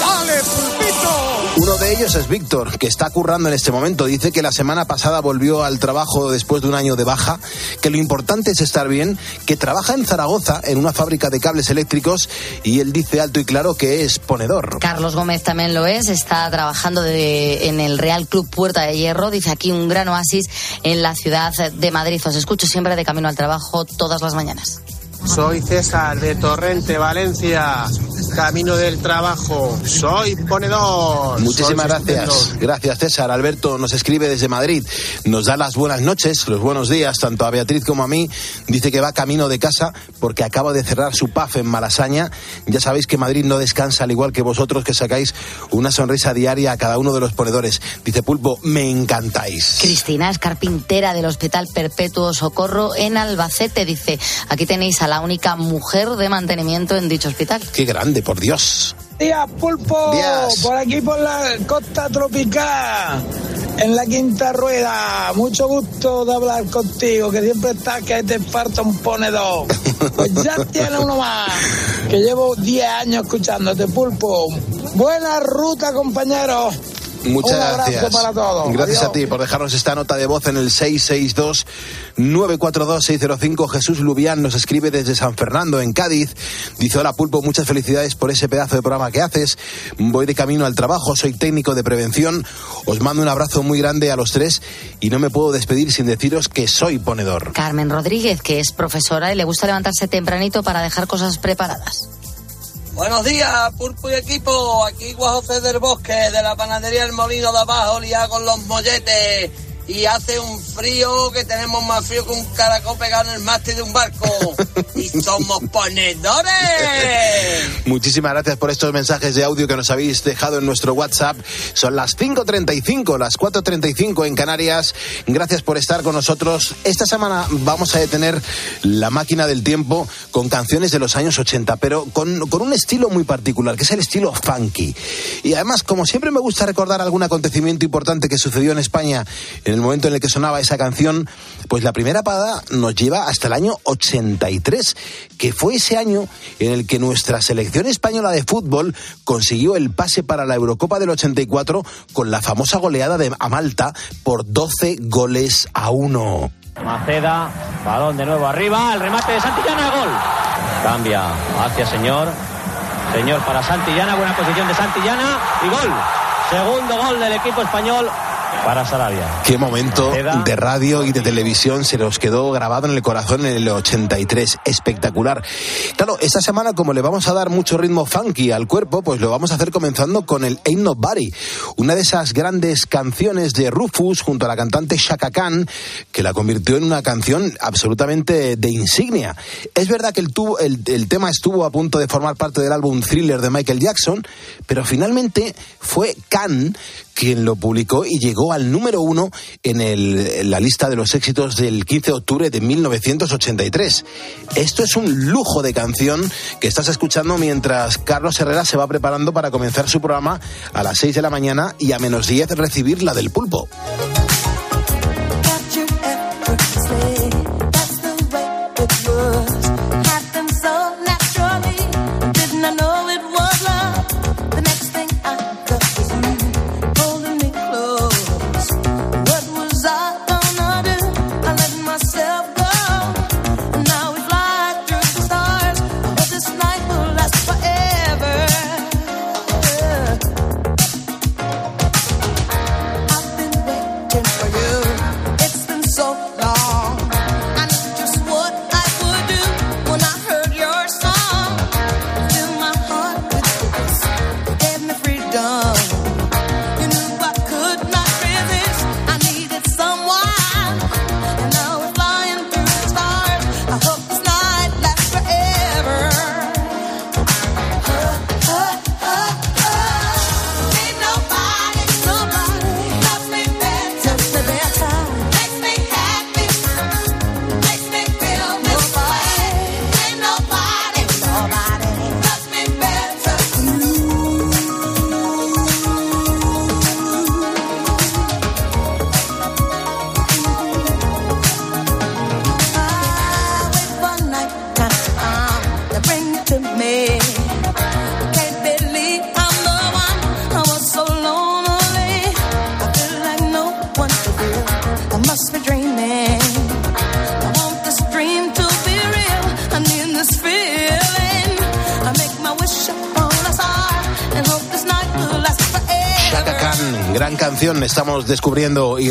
¡Dale, pulpito! Uno de ellos es Víctor, que está currando en este momento. Dice que la semana pasada volvió al trabajo después de un año de baja, que lo importante es estar bien, que trabaja en Zaragoza en una fábrica de cables eléctricos y él dice alto y claro que es ponedor. Carlos Gómez también lo es, está trabajando de- en el Real Club Puerta de Hierro, dice aquí un gran oasis en la ciudad de Madrid. Os escucho siempre de camino al trabajo todas las mañanas. Soy César de Torrente, Valencia. camino del trabajo. Soy ponedor. Muchísimas Soy gracias. Gracias, César. Alberto nos escribe desde Madrid. Nos da las buenas noches, los buenos días, tanto a Beatriz como a mí. Dice que va camino de casa porque acaba de cerrar su PAF en Malasaña. Ya sabéis que Madrid no descansa, al igual que vosotros que sacáis una sonrisa diaria a cada uno de los ponedores. Dice Pulpo, me encantáis. Cristina es carpintera del Hospital Perpetuo Socorro en Albacete. Dice, aquí tenéis a la única mujer de mantenimiento en dicho hospital. Qué grande, por Dios. Días, pulpo, Días. por aquí por la costa tropical, en la quinta rueda. Mucho gusto de hablar contigo, que siempre estás que te falta un ponedor. Pues ya tiene uno más, que llevo 10 años escuchándote, pulpo. Buena ruta, compañeros. Muchas Un gracias. para todos. Gracias Adiós. a ti por dejarnos esta nota de voz en el 662-942-605. Jesús Lubián nos escribe desde San Fernando, en Cádiz. Dice, hola Pulpo, muchas felicidades por ese pedazo de programa que haces. Voy de camino al trabajo, soy técnico de prevención. Os mando un abrazo muy grande a los tres y no me puedo despedir sin deciros que soy ponedor. Carmen Rodríguez, que es profesora y le gusta levantarse tempranito para dejar cosas preparadas. Buenos días, Pulpo y equipo. Aquí Juan José del Bosque, de la panadería El Molino de Abajo, liado con los molletes. Y hace un frío que tenemos más frío que un caracol pegado en el mástil de un barco. y somos ponedores. Muchísimas gracias por estos mensajes de audio que nos habéis dejado en nuestro WhatsApp. Son las 5.35, las 4.35 en Canarias. Gracias por estar con nosotros. Esta semana vamos a detener la máquina del tiempo con canciones de los años 80, pero con, con un estilo muy particular, que es el estilo funky. Y además, como siempre me gusta recordar algún acontecimiento importante que sucedió en España en el momento en el que sonaba esa canción, pues la primera parada nos lleva hasta el año 83, que fue ese año en el que nuestra selección española de fútbol consiguió el pase para la Eurocopa del 84 con la famosa goleada de a Malta por 12 goles a 1. Maceda, balón de nuevo arriba, el remate de Santillana, gol. Cambia hacia señor. Señor para Santillana, buena posición de Santillana y gol. Segundo gol del equipo español para Sarabia. Qué momento de radio y de televisión se nos quedó grabado en el corazón en el 83. Espectacular. Claro, esta semana, como le vamos a dar mucho ritmo funky al cuerpo, pues lo vamos a hacer comenzando con el Ain't Nobody, una de esas grandes canciones de Rufus junto a la cantante Shaka Khan, que la convirtió en una canción absolutamente de insignia. Es verdad que el, tubo- el, el tema estuvo a punto de formar parte del álbum Thriller de Michael Jackson, pero finalmente fue Khan quien lo publicó y llegó al número uno en, la lista de los éxitos del 15 de octubre de 1983. Esto es un lujo de canción que estás escuchando mientras Carlos Herrera se va preparando para comenzar su programa a las 6 de la mañana y a menos 10 recibir la del pulpo.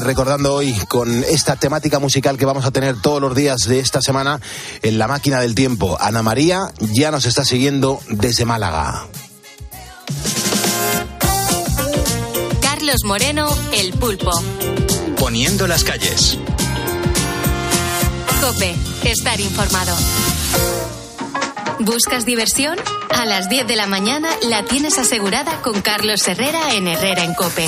Y recordando hoy con esta temática musical que vamos a tener todos los días de esta semana en la máquina del tiempo. Ana María ya nos está siguiendo desde Málaga. Carlos Moreno, El Pulpo. Poniendo las calles. Cope, estar informado. ¿Buscas diversión? A las 10 de la mañana la tienes asegurada con Carlos Herrera en Herrera en Cope.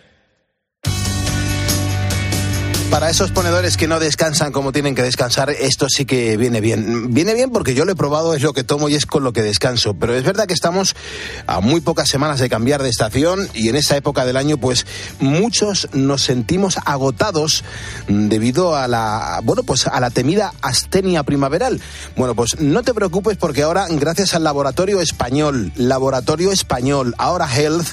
Para esos ponedores que no descansan como tienen que descansar, esto sí que viene bien. Viene bien porque yo lo he probado, es lo que tomo y es con lo que descanso. Pero es verdad que estamos a muy pocas semanas de cambiar de estación y en esta época del año, pues muchos nos sentimos agotados debido a la, bueno, pues a la temida astenia primaveral. Bueno, pues no te preocupes porque ahora, gracias al laboratorio español, laboratorio español, ahora Health,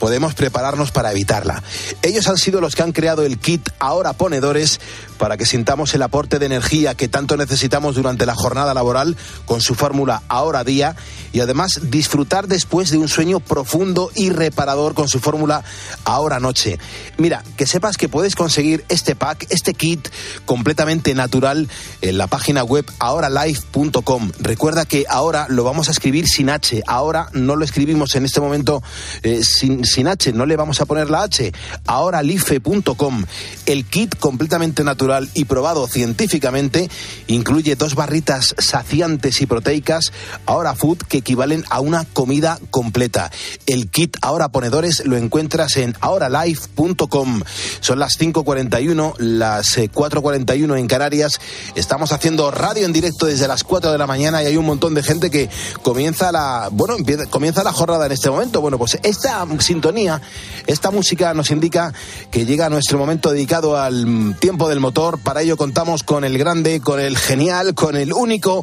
podemos prepararnos para evitarla. Ellos han sido los que han creado el kit Ahora Pone tenedores para que sintamos el aporte de energía que tanto necesitamos durante la jornada laboral con su fórmula ahora día y además disfrutar después de un sueño profundo y reparador con su fórmula ahora noche. Mira, que sepas que puedes conseguir este pack, este kit completamente natural en la página web ahoralife.com. Recuerda que ahora lo vamos a escribir sin H, ahora no lo escribimos en este momento eh, sin, sin H, no le vamos a poner la H, ahoralife.com. El kit completamente natural y probado científicamente, incluye dos barritas saciantes y proteicas, ahora food, que equivalen a una comida completa. El kit ahora ponedores lo encuentras en ahoralife.com. Son las 5.41, las 4.41 en Canarias. Estamos haciendo radio en directo desde las 4 de la mañana y hay un montón de gente que comienza la, bueno, empieza, comienza la jornada en este momento. Bueno, pues esta sintonía, esta música nos indica que llega nuestro momento dedicado al tiempo del motor. Para ello contamos con el grande, con el genial, con el único,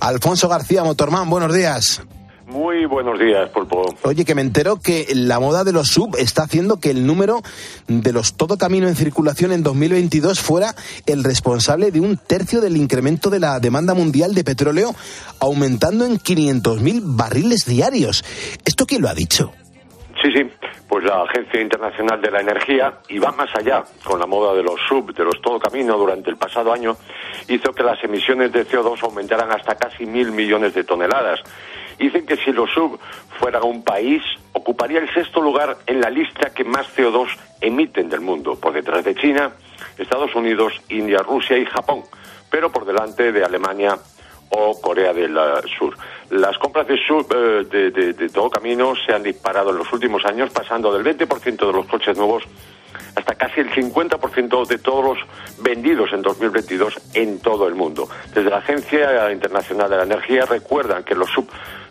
Alfonso García Motorman. Buenos días. Muy buenos días, Pulpo. Oye, que me entero que la moda de los sub está haciendo que el número de los todo camino en circulación en 2022 fuera el responsable de un tercio del incremento de la demanda mundial de petróleo, aumentando en 500.000 barriles diarios. ¿Esto quién lo ha dicho? Sí, sí, pues la Agencia Internacional de la Energía, y va más allá con la moda de los sub, de los todo camino durante el pasado año, hizo que las emisiones de CO2 aumentaran hasta casi mil millones de toneladas. Dicen que si los sub fueran un país, ocuparía el sexto lugar en la lista que más CO2 emiten del mundo, por detrás de China, Estados Unidos, India, Rusia y Japón, pero por delante de Alemania o Corea del uh, Sur. Las compras de, sub, eh, de, todo camino se han disparado en los últimos años, pasando del 20% de los coches nuevos hasta casi el 50% de todos los vendidos en 2022 en todo el mundo. Desde la Agencia Internacional de la Energía recuerdan que los sub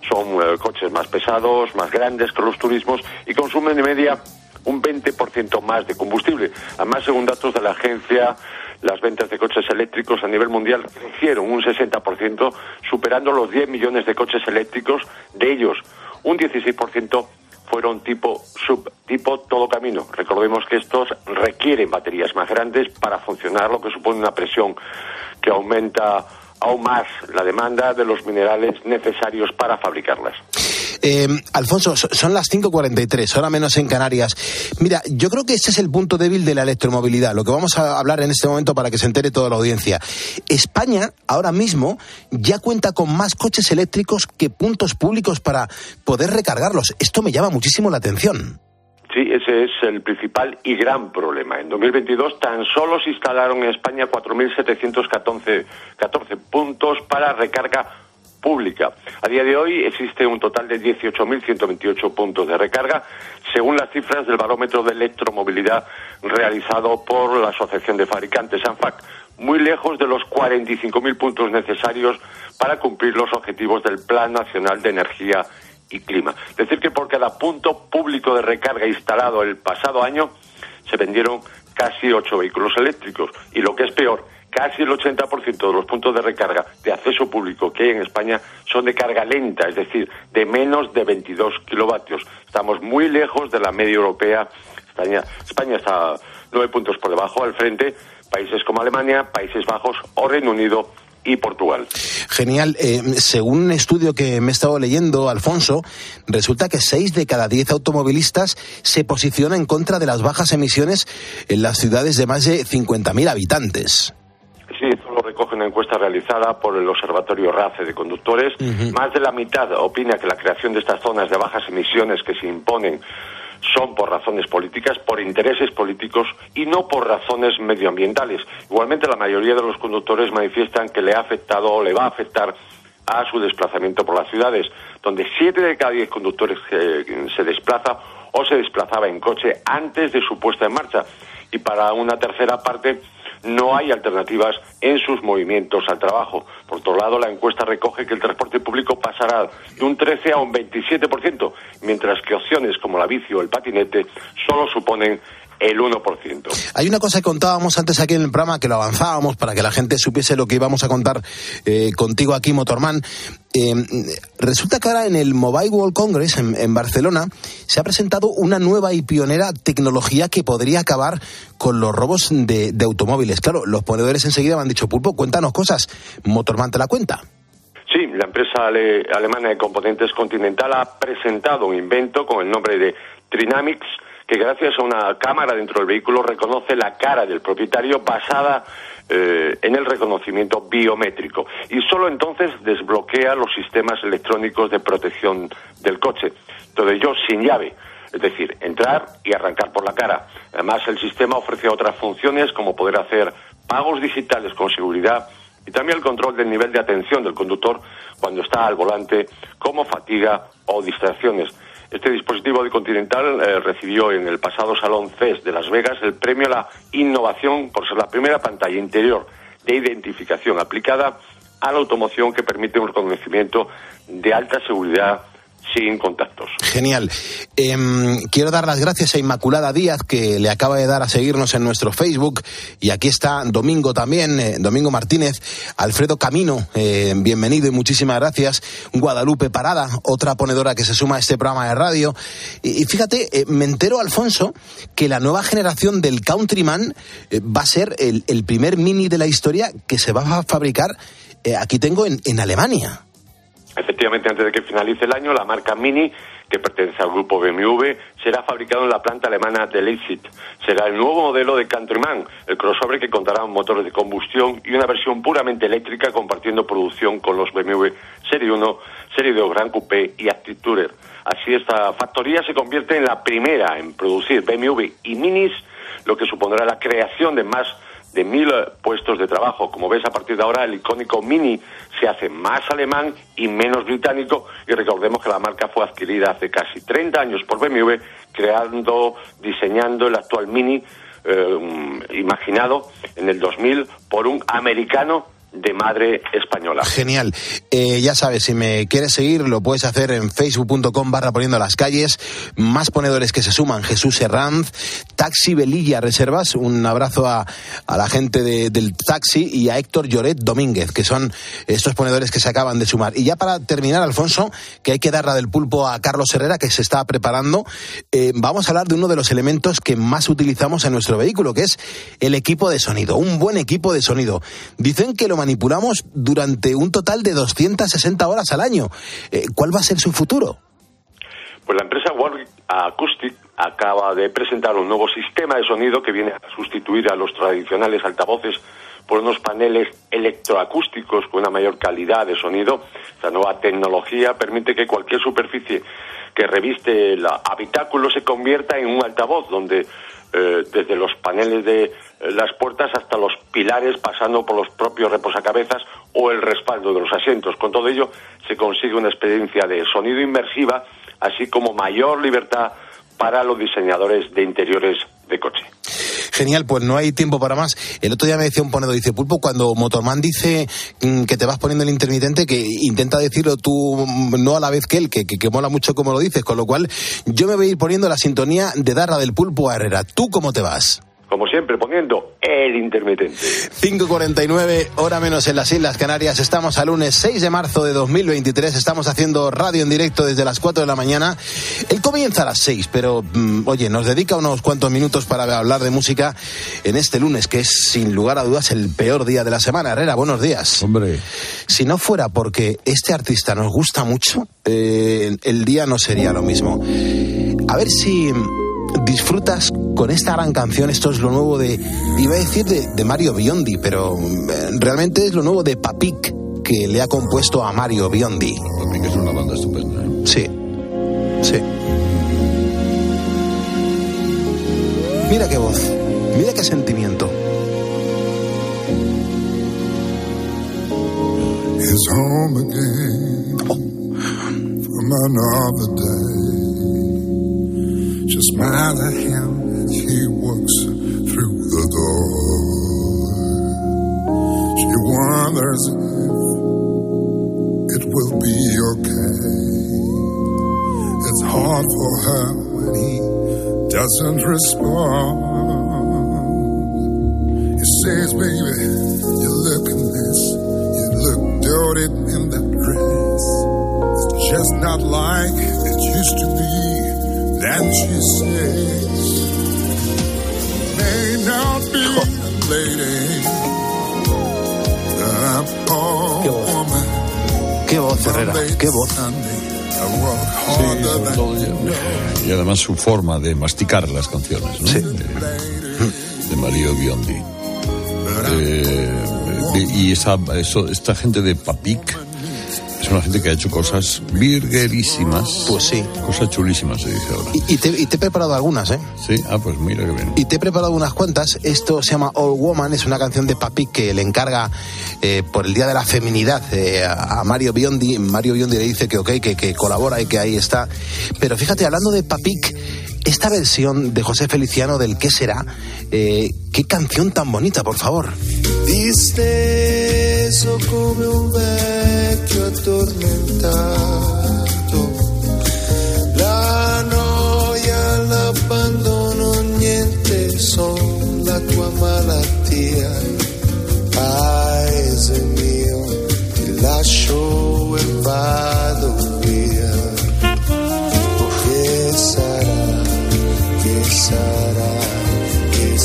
son eh, coches más pesados, más grandes que los turismos y consumen de media un 20% más de combustible. Además, según datos de la agencia, las ventas de coches eléctricos a nivel mundial crecieron un 60%, superando los 10 millones de coches eléctricos. De ellos, un 16% fueron tipo sub, tipo todo camino. Recordemos que estos requieren baterías más grandes para funcionar, lo que supone una presión que aumenta aún más la demanda de los minerales necesarios para fabricarlas. Eh, Alfonso, so- son las 5.43, hora menos en Canarias. Mira, yo creo que este es el punto débil de la electromovilidad, lo que vamos a hablar en este momento para que se entere toda la audiencia. España, ahora mismo, ya cuenta con más coches eléctricos que puntos públicos para poder recargarlos. Esto me llama muchísimo la atención. Sí, ese es el principal y gran problema. En 2022 tan solo se instalaron en España 4.714 14 puntos para recarga pública. A día de hoy existe un total de 18.128 puntos de recarga, según las cifras del barómetro de electromovilidad realizado por la Asociación de Fabricantes ANFAC, muy lejos de los 45.000 puntos necesarios para cumplir los objetivos del Plan Nacional de Energía y decir, que por cada punto público de recarga instalado el pasado año, se vendieron casi 8 vehículos eléctricos. Y lo que es peor, casi el 80% de los puntos de recarga de acceso público que hay en España son de carga lenta, es decir, de menos de 22 kilovatios. Estamos muy lejos de la media europea. España, España está nueve puntos por debajo al frente. Países como Alemania, Países Bajos o Reino Unido y Portugal. Genial. Eh, según un estudio que me he estado leyendo, Alfonso, resulta que seis de cada diez automovilistas se posicionan en contra de las bajas emisiones en las ciudades de más de 50.000 habitantes. Sí, esto lo recoge una encuesta realizada por el Observatorio RACE de Conductores. Más de la mitad opina que la creación de estas zonas de bajas emisiones que se imponen son por razones políticas, por intereses políticos y no por razones medioambientales. Igualmente, la mayoría de los conductores manifiestan que le ha afectado o le va a afectar a su desplazamiento por las ciudades, donde siete de cada diez conductores eh, se desplaza o se desplazaba en coche antes de su puesta en marcha. Y para una tercera parte, no hay alternativas en sus movimientos al trabajo. Por otro lado, la encuesta recoge que el transporte público pasará de un 13 a un 27%, mientras que opciones como la bici o el patinete solo suponen el 1%. Hay una cosa que contábamos antes aquí en el programa, que lo avanzábamos para que la gente supiese lo que íbamos a contar eh, contigo aquí, Motorman. Eh, resulta que ahora en el Mobile World Congress en, en, Barcelona se ha presentado una nueva y pionera tecnología que podría acabar con los robos de, de automóviles. Claro, los ponedores enseguida me han dicho, Pulpo, cuéntanos cosas. Motorman te la cuenta. Sí, la empresa ale, alemana de componentes Continental ha presentado un invento con el nombre de Trinamics que gracias a una cámara dentro del vehículo reconoce la cara del propietario basada eh, en el reconocimiento biométrico y solo entonces desbloquea los sistemas electrónicos de protección del coche. Todo ello sin llave. Es decir, entrar y arrancar por la cara. Además, el sistema ofrece otras funciones como poder hacer pagos digitales con seguridad y también el control del nivel de atención del conductor cuando está al volante, como fatiga o distracciones. Este dispositivo de Continental eh, recibió en el pasado Salón CES de Las Vegas el premio a la innovación por ser la primera pantalla interior de identificación aplicada a la automoción que permite un reconocimiento de alta seguridad sin contactos. Genial. Eh, quiero dar las gracias a Inmaculada Díaz, que le acaba de dar a seguirnos en nuestro Facebook. Y aquí está Domingo también, eh, Domingo Martínez, Alfredo Camino, eh, bienvenido y muchísimas gracias. Guadalupe Parada, otra ponedora que se suma a este programa de radio. Y, fíjate, eh, me entero, Alfonso, que la nueva generación del Countryman eh, va a ser el, el, primer mini de la historia que se va a fabricar, aquí tengo, en, en Alemania. Efectivamente, antes de que finalice el año, la marca Mini, que pertenece al grupo BMW, será fabricado en la planta alemana de Leipzig. Será el nuevo modelo de Countryman, el crossover que contará con motores de combustión y una versión puramente eléctrica compartiendo producción con los BMW Serie 1, Serie 2 Gran Coupé y Active Tourer. Así esta factoría se convierte en la primera en producir BMW y Minis, lo que supondrá la creación de más de mil puestos de trabajo. Como ves, a partir de ahora el icónico Mini se hace más alemán y menos británico y recordemos que la marca fue adquirida hace casi 30 años por BMW, creando, diseñando el actual Mini eh, imaginado en el 2000 por un americano de madre española. Genial. Eh, ya sabes, si me quieres seguir, lo puedes hacer en facebook.com barra poniendo las calles. Más ponedores que se suman. Jesús Herranz, Taxi Velilla Reservas. Un abrazo a, a la gente de, del taxi y a Héctor Lloret Domínguez, que son estos ponedores que se acaban de sumar. Y ya para terminar, Alfonso, que hay que dar la del pulpo a Carlos Herrera, que se está preparando, eh, vamos a hablar de uno de los elementos que más utilizamos en nuestro vehículo, que es el equipo de sonido. Un buen equipo de sonido. Dicen que lo manipulamos durante un total de 260 horas al año. Eh, ¿Cuál va a ser su futuro? Pues la empresa Warwick Acoustic acaba de presentar un nuevo sistema de sonido que viene a sustituir a los tradicionales altavoces por unos paneles electroacústicos con una mayor calidad de sonido. Esta nueva tecnología permite que cualquier superficie que reviste el habitáculo se convierta en un altavoz donde eh, desde los paneles de las puertas hasta los pilares, pasando por los propios reposacabezas o el respaldo de los asientos. Con todo ello, se consigue una experiencia de sonido inmersiva, así como mayor libertad para los diseñadores de interiores de coche. Genial, pues no hay tiempo para más. El otro día me decía un ponedor, dice, Pulpo, cuando Motorman dice mm, que te vas poniendo el intermitente, que intenta decirlo tú mm, no a la vez que él, que, que, que mola mucho como lo dices, con lo cual yo me voy a ir poniendo la sintonía de Darra del Pulpo a Herrera. ¿Tú cómo te vas? Como siempre, poniendo el intermitente. 5.49, hora menos en las Islas Canarias. Estamos al lunes 6 de marzo de 2023. Estamos haciendo radio en directo desde las 4 de la mañana. Él comienza a las 6, pero mm, oye, nos dedica unos cuantos minutos para hablar de música en este lunes, que es sin lugar a dudas el peor día de la semana. Herrera, buenos días. Hombre. Si no fuera porque este artista nos gusta mucho, eh, el día no sería lo mismo. A ver si disfrutas con esta gran canción. Esto es lo nuevo de, iba a decir de, de Mario Biondi, pero eh, realmente es lo nuevo de Papik, que le ha compuesto a Mario Biondi. Papik es una banda estupenda. ¿eh? Sí, sí. Mira qué voz, mira qué sentimiento. It's home again from another day. Just smile at him as he walks through the door. She wonders if it will be okay. It's hard for her when he doesn't respond. He says, baby, you look a mess. You look dirty in that dress. It's just not like it used to be. Then she says, may not be a lady, but I'm a woman. Qué voz, Herrera, qué voz. Sí, todo, y, y además su forma de masticar las canciones, ¿no? Sí. De, de Mario Biondi. Eh, y esa, eso, esta gente de Papik una gente que ha hecho cosas virguerísimas. Pues sí. Cosas chulísimas, se dice ahora. Y, y te, y te he preparado algunas, ¿eh? Sí, ah, pues mira que bien. Y te he preparado unas cuantas. Esto se llama All Woman, es una canción de Papi que le encarga eh, por el Día de la Feminidad eh, a, a Mario Biondi. Mario Biondi le dice que ok, que, que colabora y que ahí está. Pero fíjate, hablando de Papic, esta versión de José Feliciano del ¿Qué será? Eh, qué canción tan bonita, por favor. Disteso come un vecchio addormentato, la noia, l'abbandono, niente son la tua malattia, paese mio, ti lascio e vado che sarà, che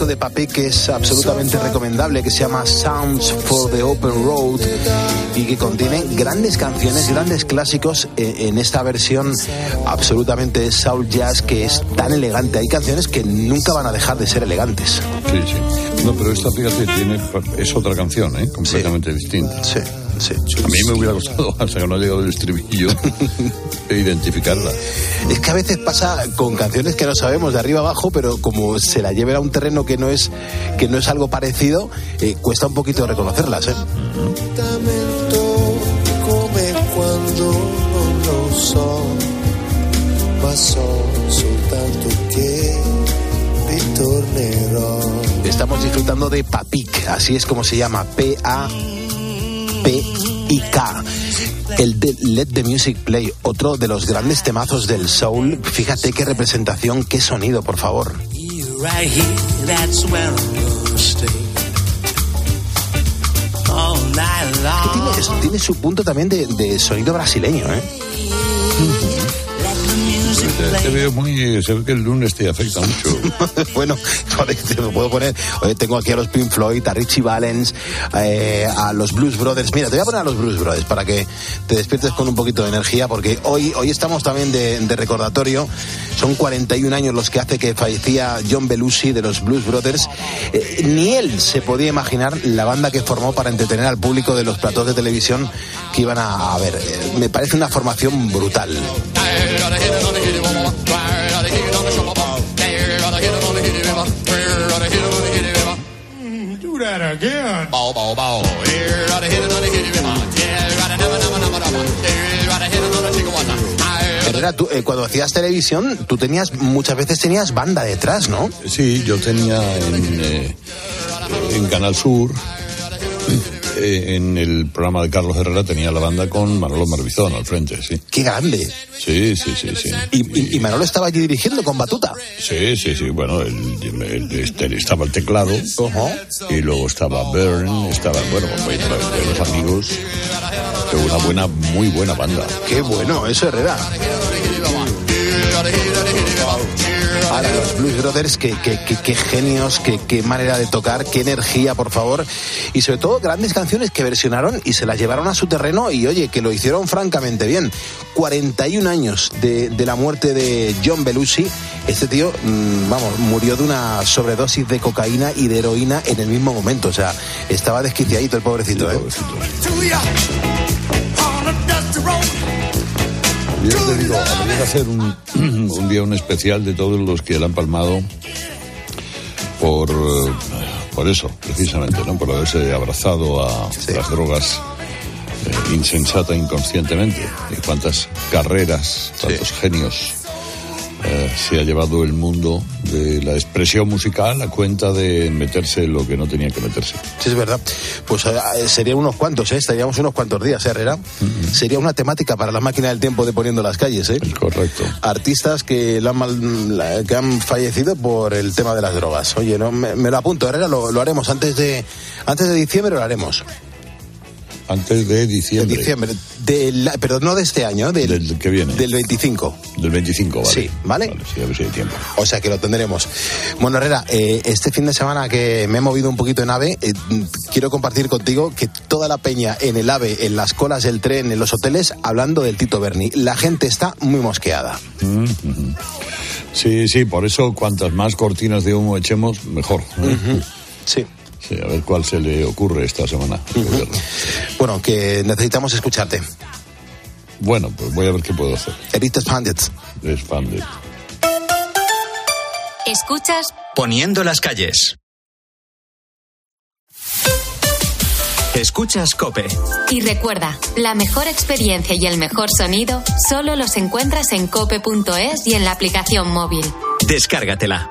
disco de Papé que es absolutamente recomendable que se llama Sounds for the Open Road y que contiene grandes canciones, grandes clásicos eh, en esta versión absolutamente soul jazz que es tan elegante. Hay canciones que nunca van a dejar de ser elegantes. Sí, sí. No, pero esta, fíjate, tiene, es otra canción, ¿eh? Completamente distinta. Sí, sí. A mí me hubiera costado, hasta que no ha llegado el estribillo, identificarla. Es que a veces pasa con canciones que no sabemos de arriba abajo, pero como se la lleven a un terreno que no es, que no es algo parecido, eh, cuesta un poquito reconocerlas. ¿eh? Estamos disfrutando de Papik, así es como se llama, P-A-P-I-K. El de Let the Music Play, otro de los grandes temazos del soul. Fíjate qué representación, qué sonido, por favor. Long. Tiene, tiene su punto también de, de sonido brasileño, ¿eh? Te, te veo muy. Se ve que el lunes te afecta mucho. bueno, joder, te lo puedo poner. Oye, tengo aquí a los Pink Floyd, a Richie Valens, eh, a los Blues Brothers. Mira, te voy a poner a los Blues Brothers para que te despiertes con un poquito de energía, porque hoy, hoy estamos también de, de recordatorio. Son 41 años los que hace que fallecía John Belushi de los Blues Brothers. Eh, ni él se podía imaginar la banda que formó para entretener al público de los platós de televisión que iban a, a ver. Eh, me parece una formación brutal. That again. Bow, bow, bow. Here, gotta hit another hit it, man. Yeah, gotta never, never, never, never. Here, gotta hit another chicken water. Herrera, tú, eh, cuando hacías televisión, tú tenías, muchas veces tenías banda detrás, ¿no? Sí, yo tenía en, eh, en Canal Sur, eh, en el programa de Carlos Herrera, tenía la banda con Manolo Marbizón al frente, sí. ¡Qué grande! Sí, sí, sí, sí. Y, y- y Manolo estaba allí dirigiendo con batuta. Sí, sí, sí. Bueno, el- el- este, estaba el teclado y luego estaba Bern, estaba, bueno, bueno, los amigos. de Una buena, muy buena banda. ¡Qué bueno eso, Herrera! Blues Brothers, qué, qué- qué- qué genios, qué, manera de tocar, qué energía, por favor. Y sobre todo, grandes canciones que versionaron y se las llevaron a su terreno y, oye, que lo hicieron francamente bien. 41 años de, de la muerte de John Belushi. Este tío, mm, vamos, murió de una sobredosis de cocaína y de heroína en el mismo momento. O sea, estaba desquiciadito el pobrecito, ¿eh? Yo te digo, habría que hacer un, un día un especial de todos los que le han palmado por, por eso, precisamente, ¿no? Por haberse abrazado a las drogas eh, insensata inconscientemente. Y cuántas carreras, tantos genios eh, se ha llevado el mundo de la expresión musical a cuenta de meterse lo que no tenía que meterse. Sí, es verdad. Pues eh, serían unos cuantos, ¿eh? Estaríamos unos cuantos días, ¿eh, Herrera? Sería una temática para la máquina del tiempo de Poniendo las calles, ¿eh? Correcto. Artistas que, la han mal- la- que han fallecido por el tema de las drogas. Oye, no, me, me lo apunto, Herrera, lo, lo haremos antes de, antes de diciembre, lo haremos. Antes de diciembre. Diciembre, del- pero no de este año, del, Del que viene. del 25. Del 25, vale. Sí, ¿vale? sí, a ver si hay tiempo. O sea que lo tendremos. Bueno, Herrera, eh, este fin de semana que me he movido un poquito en AVE, eh, quiero compartir contigo que toda la peña en el AVE, en las colas del tren, en los hoteles, hablando del Tito Berni. La gente está muy mosqueada. Mm, ujú. Sí, sí, por eso cuantas más cortinas de humo echemos, mejor. ¿eh? Sí. Sí, a ver cuál se le ocurre esta semana. Bueno, que necesitamos escucharte. Bueno, pues voy a ver qué puedo hacer. Edith Expanded. Expanded. Escuchas Poniendo las calles. Escuchas Cope. y recuerda, la mejor experiencia y el mejor sonido solo los encuentras en cope.es y en la aplicación móvil. Descárgatela.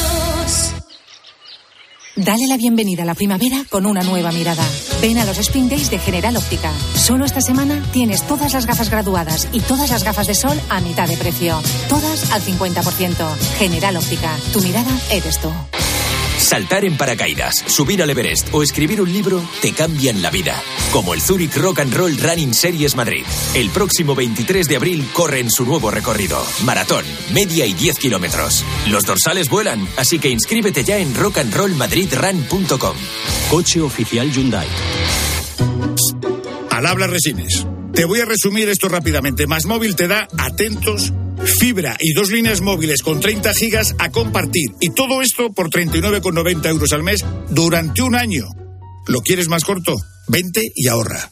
Dale la bienvenida a la primavera con una nueva mirada. Ven a los Spring Days de General Óptica. Solo esta semana tienes todas las gafas graduadas y todas las gafas de sol a mitad de precio. Todas al 50%. General Óptica. Tu mirada eres tú. Saltar en paracaídas, subir al Everest o escribir un libro te cambian la vida. Como el Zurich Rock and Roll Running Series Madrid. El próximo 23 de abril corre en su nuevo recorrido. Maratón, media y 10 kilómetros. Los dorsales vuelan, así que inscríbete ya en rockandrollmadridrun.com. Coche oficial Hyundai. Al habla Resines. Te voy a resumir esto rápidamente. Más móvil te da atentos, fibra y dos líneas móviles con 30 gigas a compartir. Y todo esto por 39,90 euros al mes durante un año. ¿Lo quieres más corto? Vente y ahorra.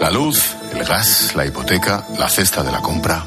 La luz, el gas, la hipoteca, la cesta de la compra.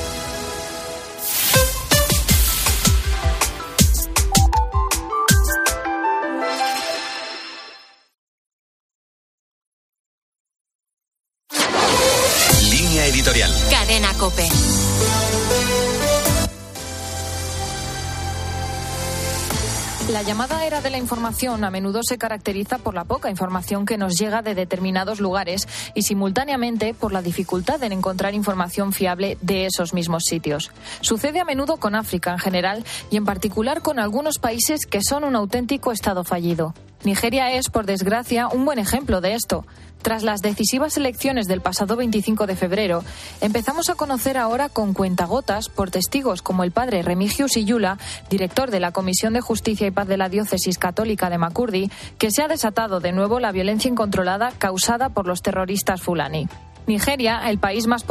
La llamada era de la información a menudo se caracteriza por la poca información que nos llega de determinados lugares y simultáneamente por la dificultad en encontrar información fiable de esos mismos sitios. Sucede a menudo con África en general y en particular con algunos países que son un auténtico estado fallido. Nigeria es, por desgracia, un buen ejemplo de esto. Tras las decisivas elecciones del pasado 25 de febrero, empezamos a conocer ahora con cuentagotas por testigos como el padre Remigius Iyula, director de la Comisión de Justicia y Paz de la Diócesis Católica de Makurdi, que se ha desatado de nuevo la violencia incontrolada causada por los terroristas fulani. Nigeria, el país más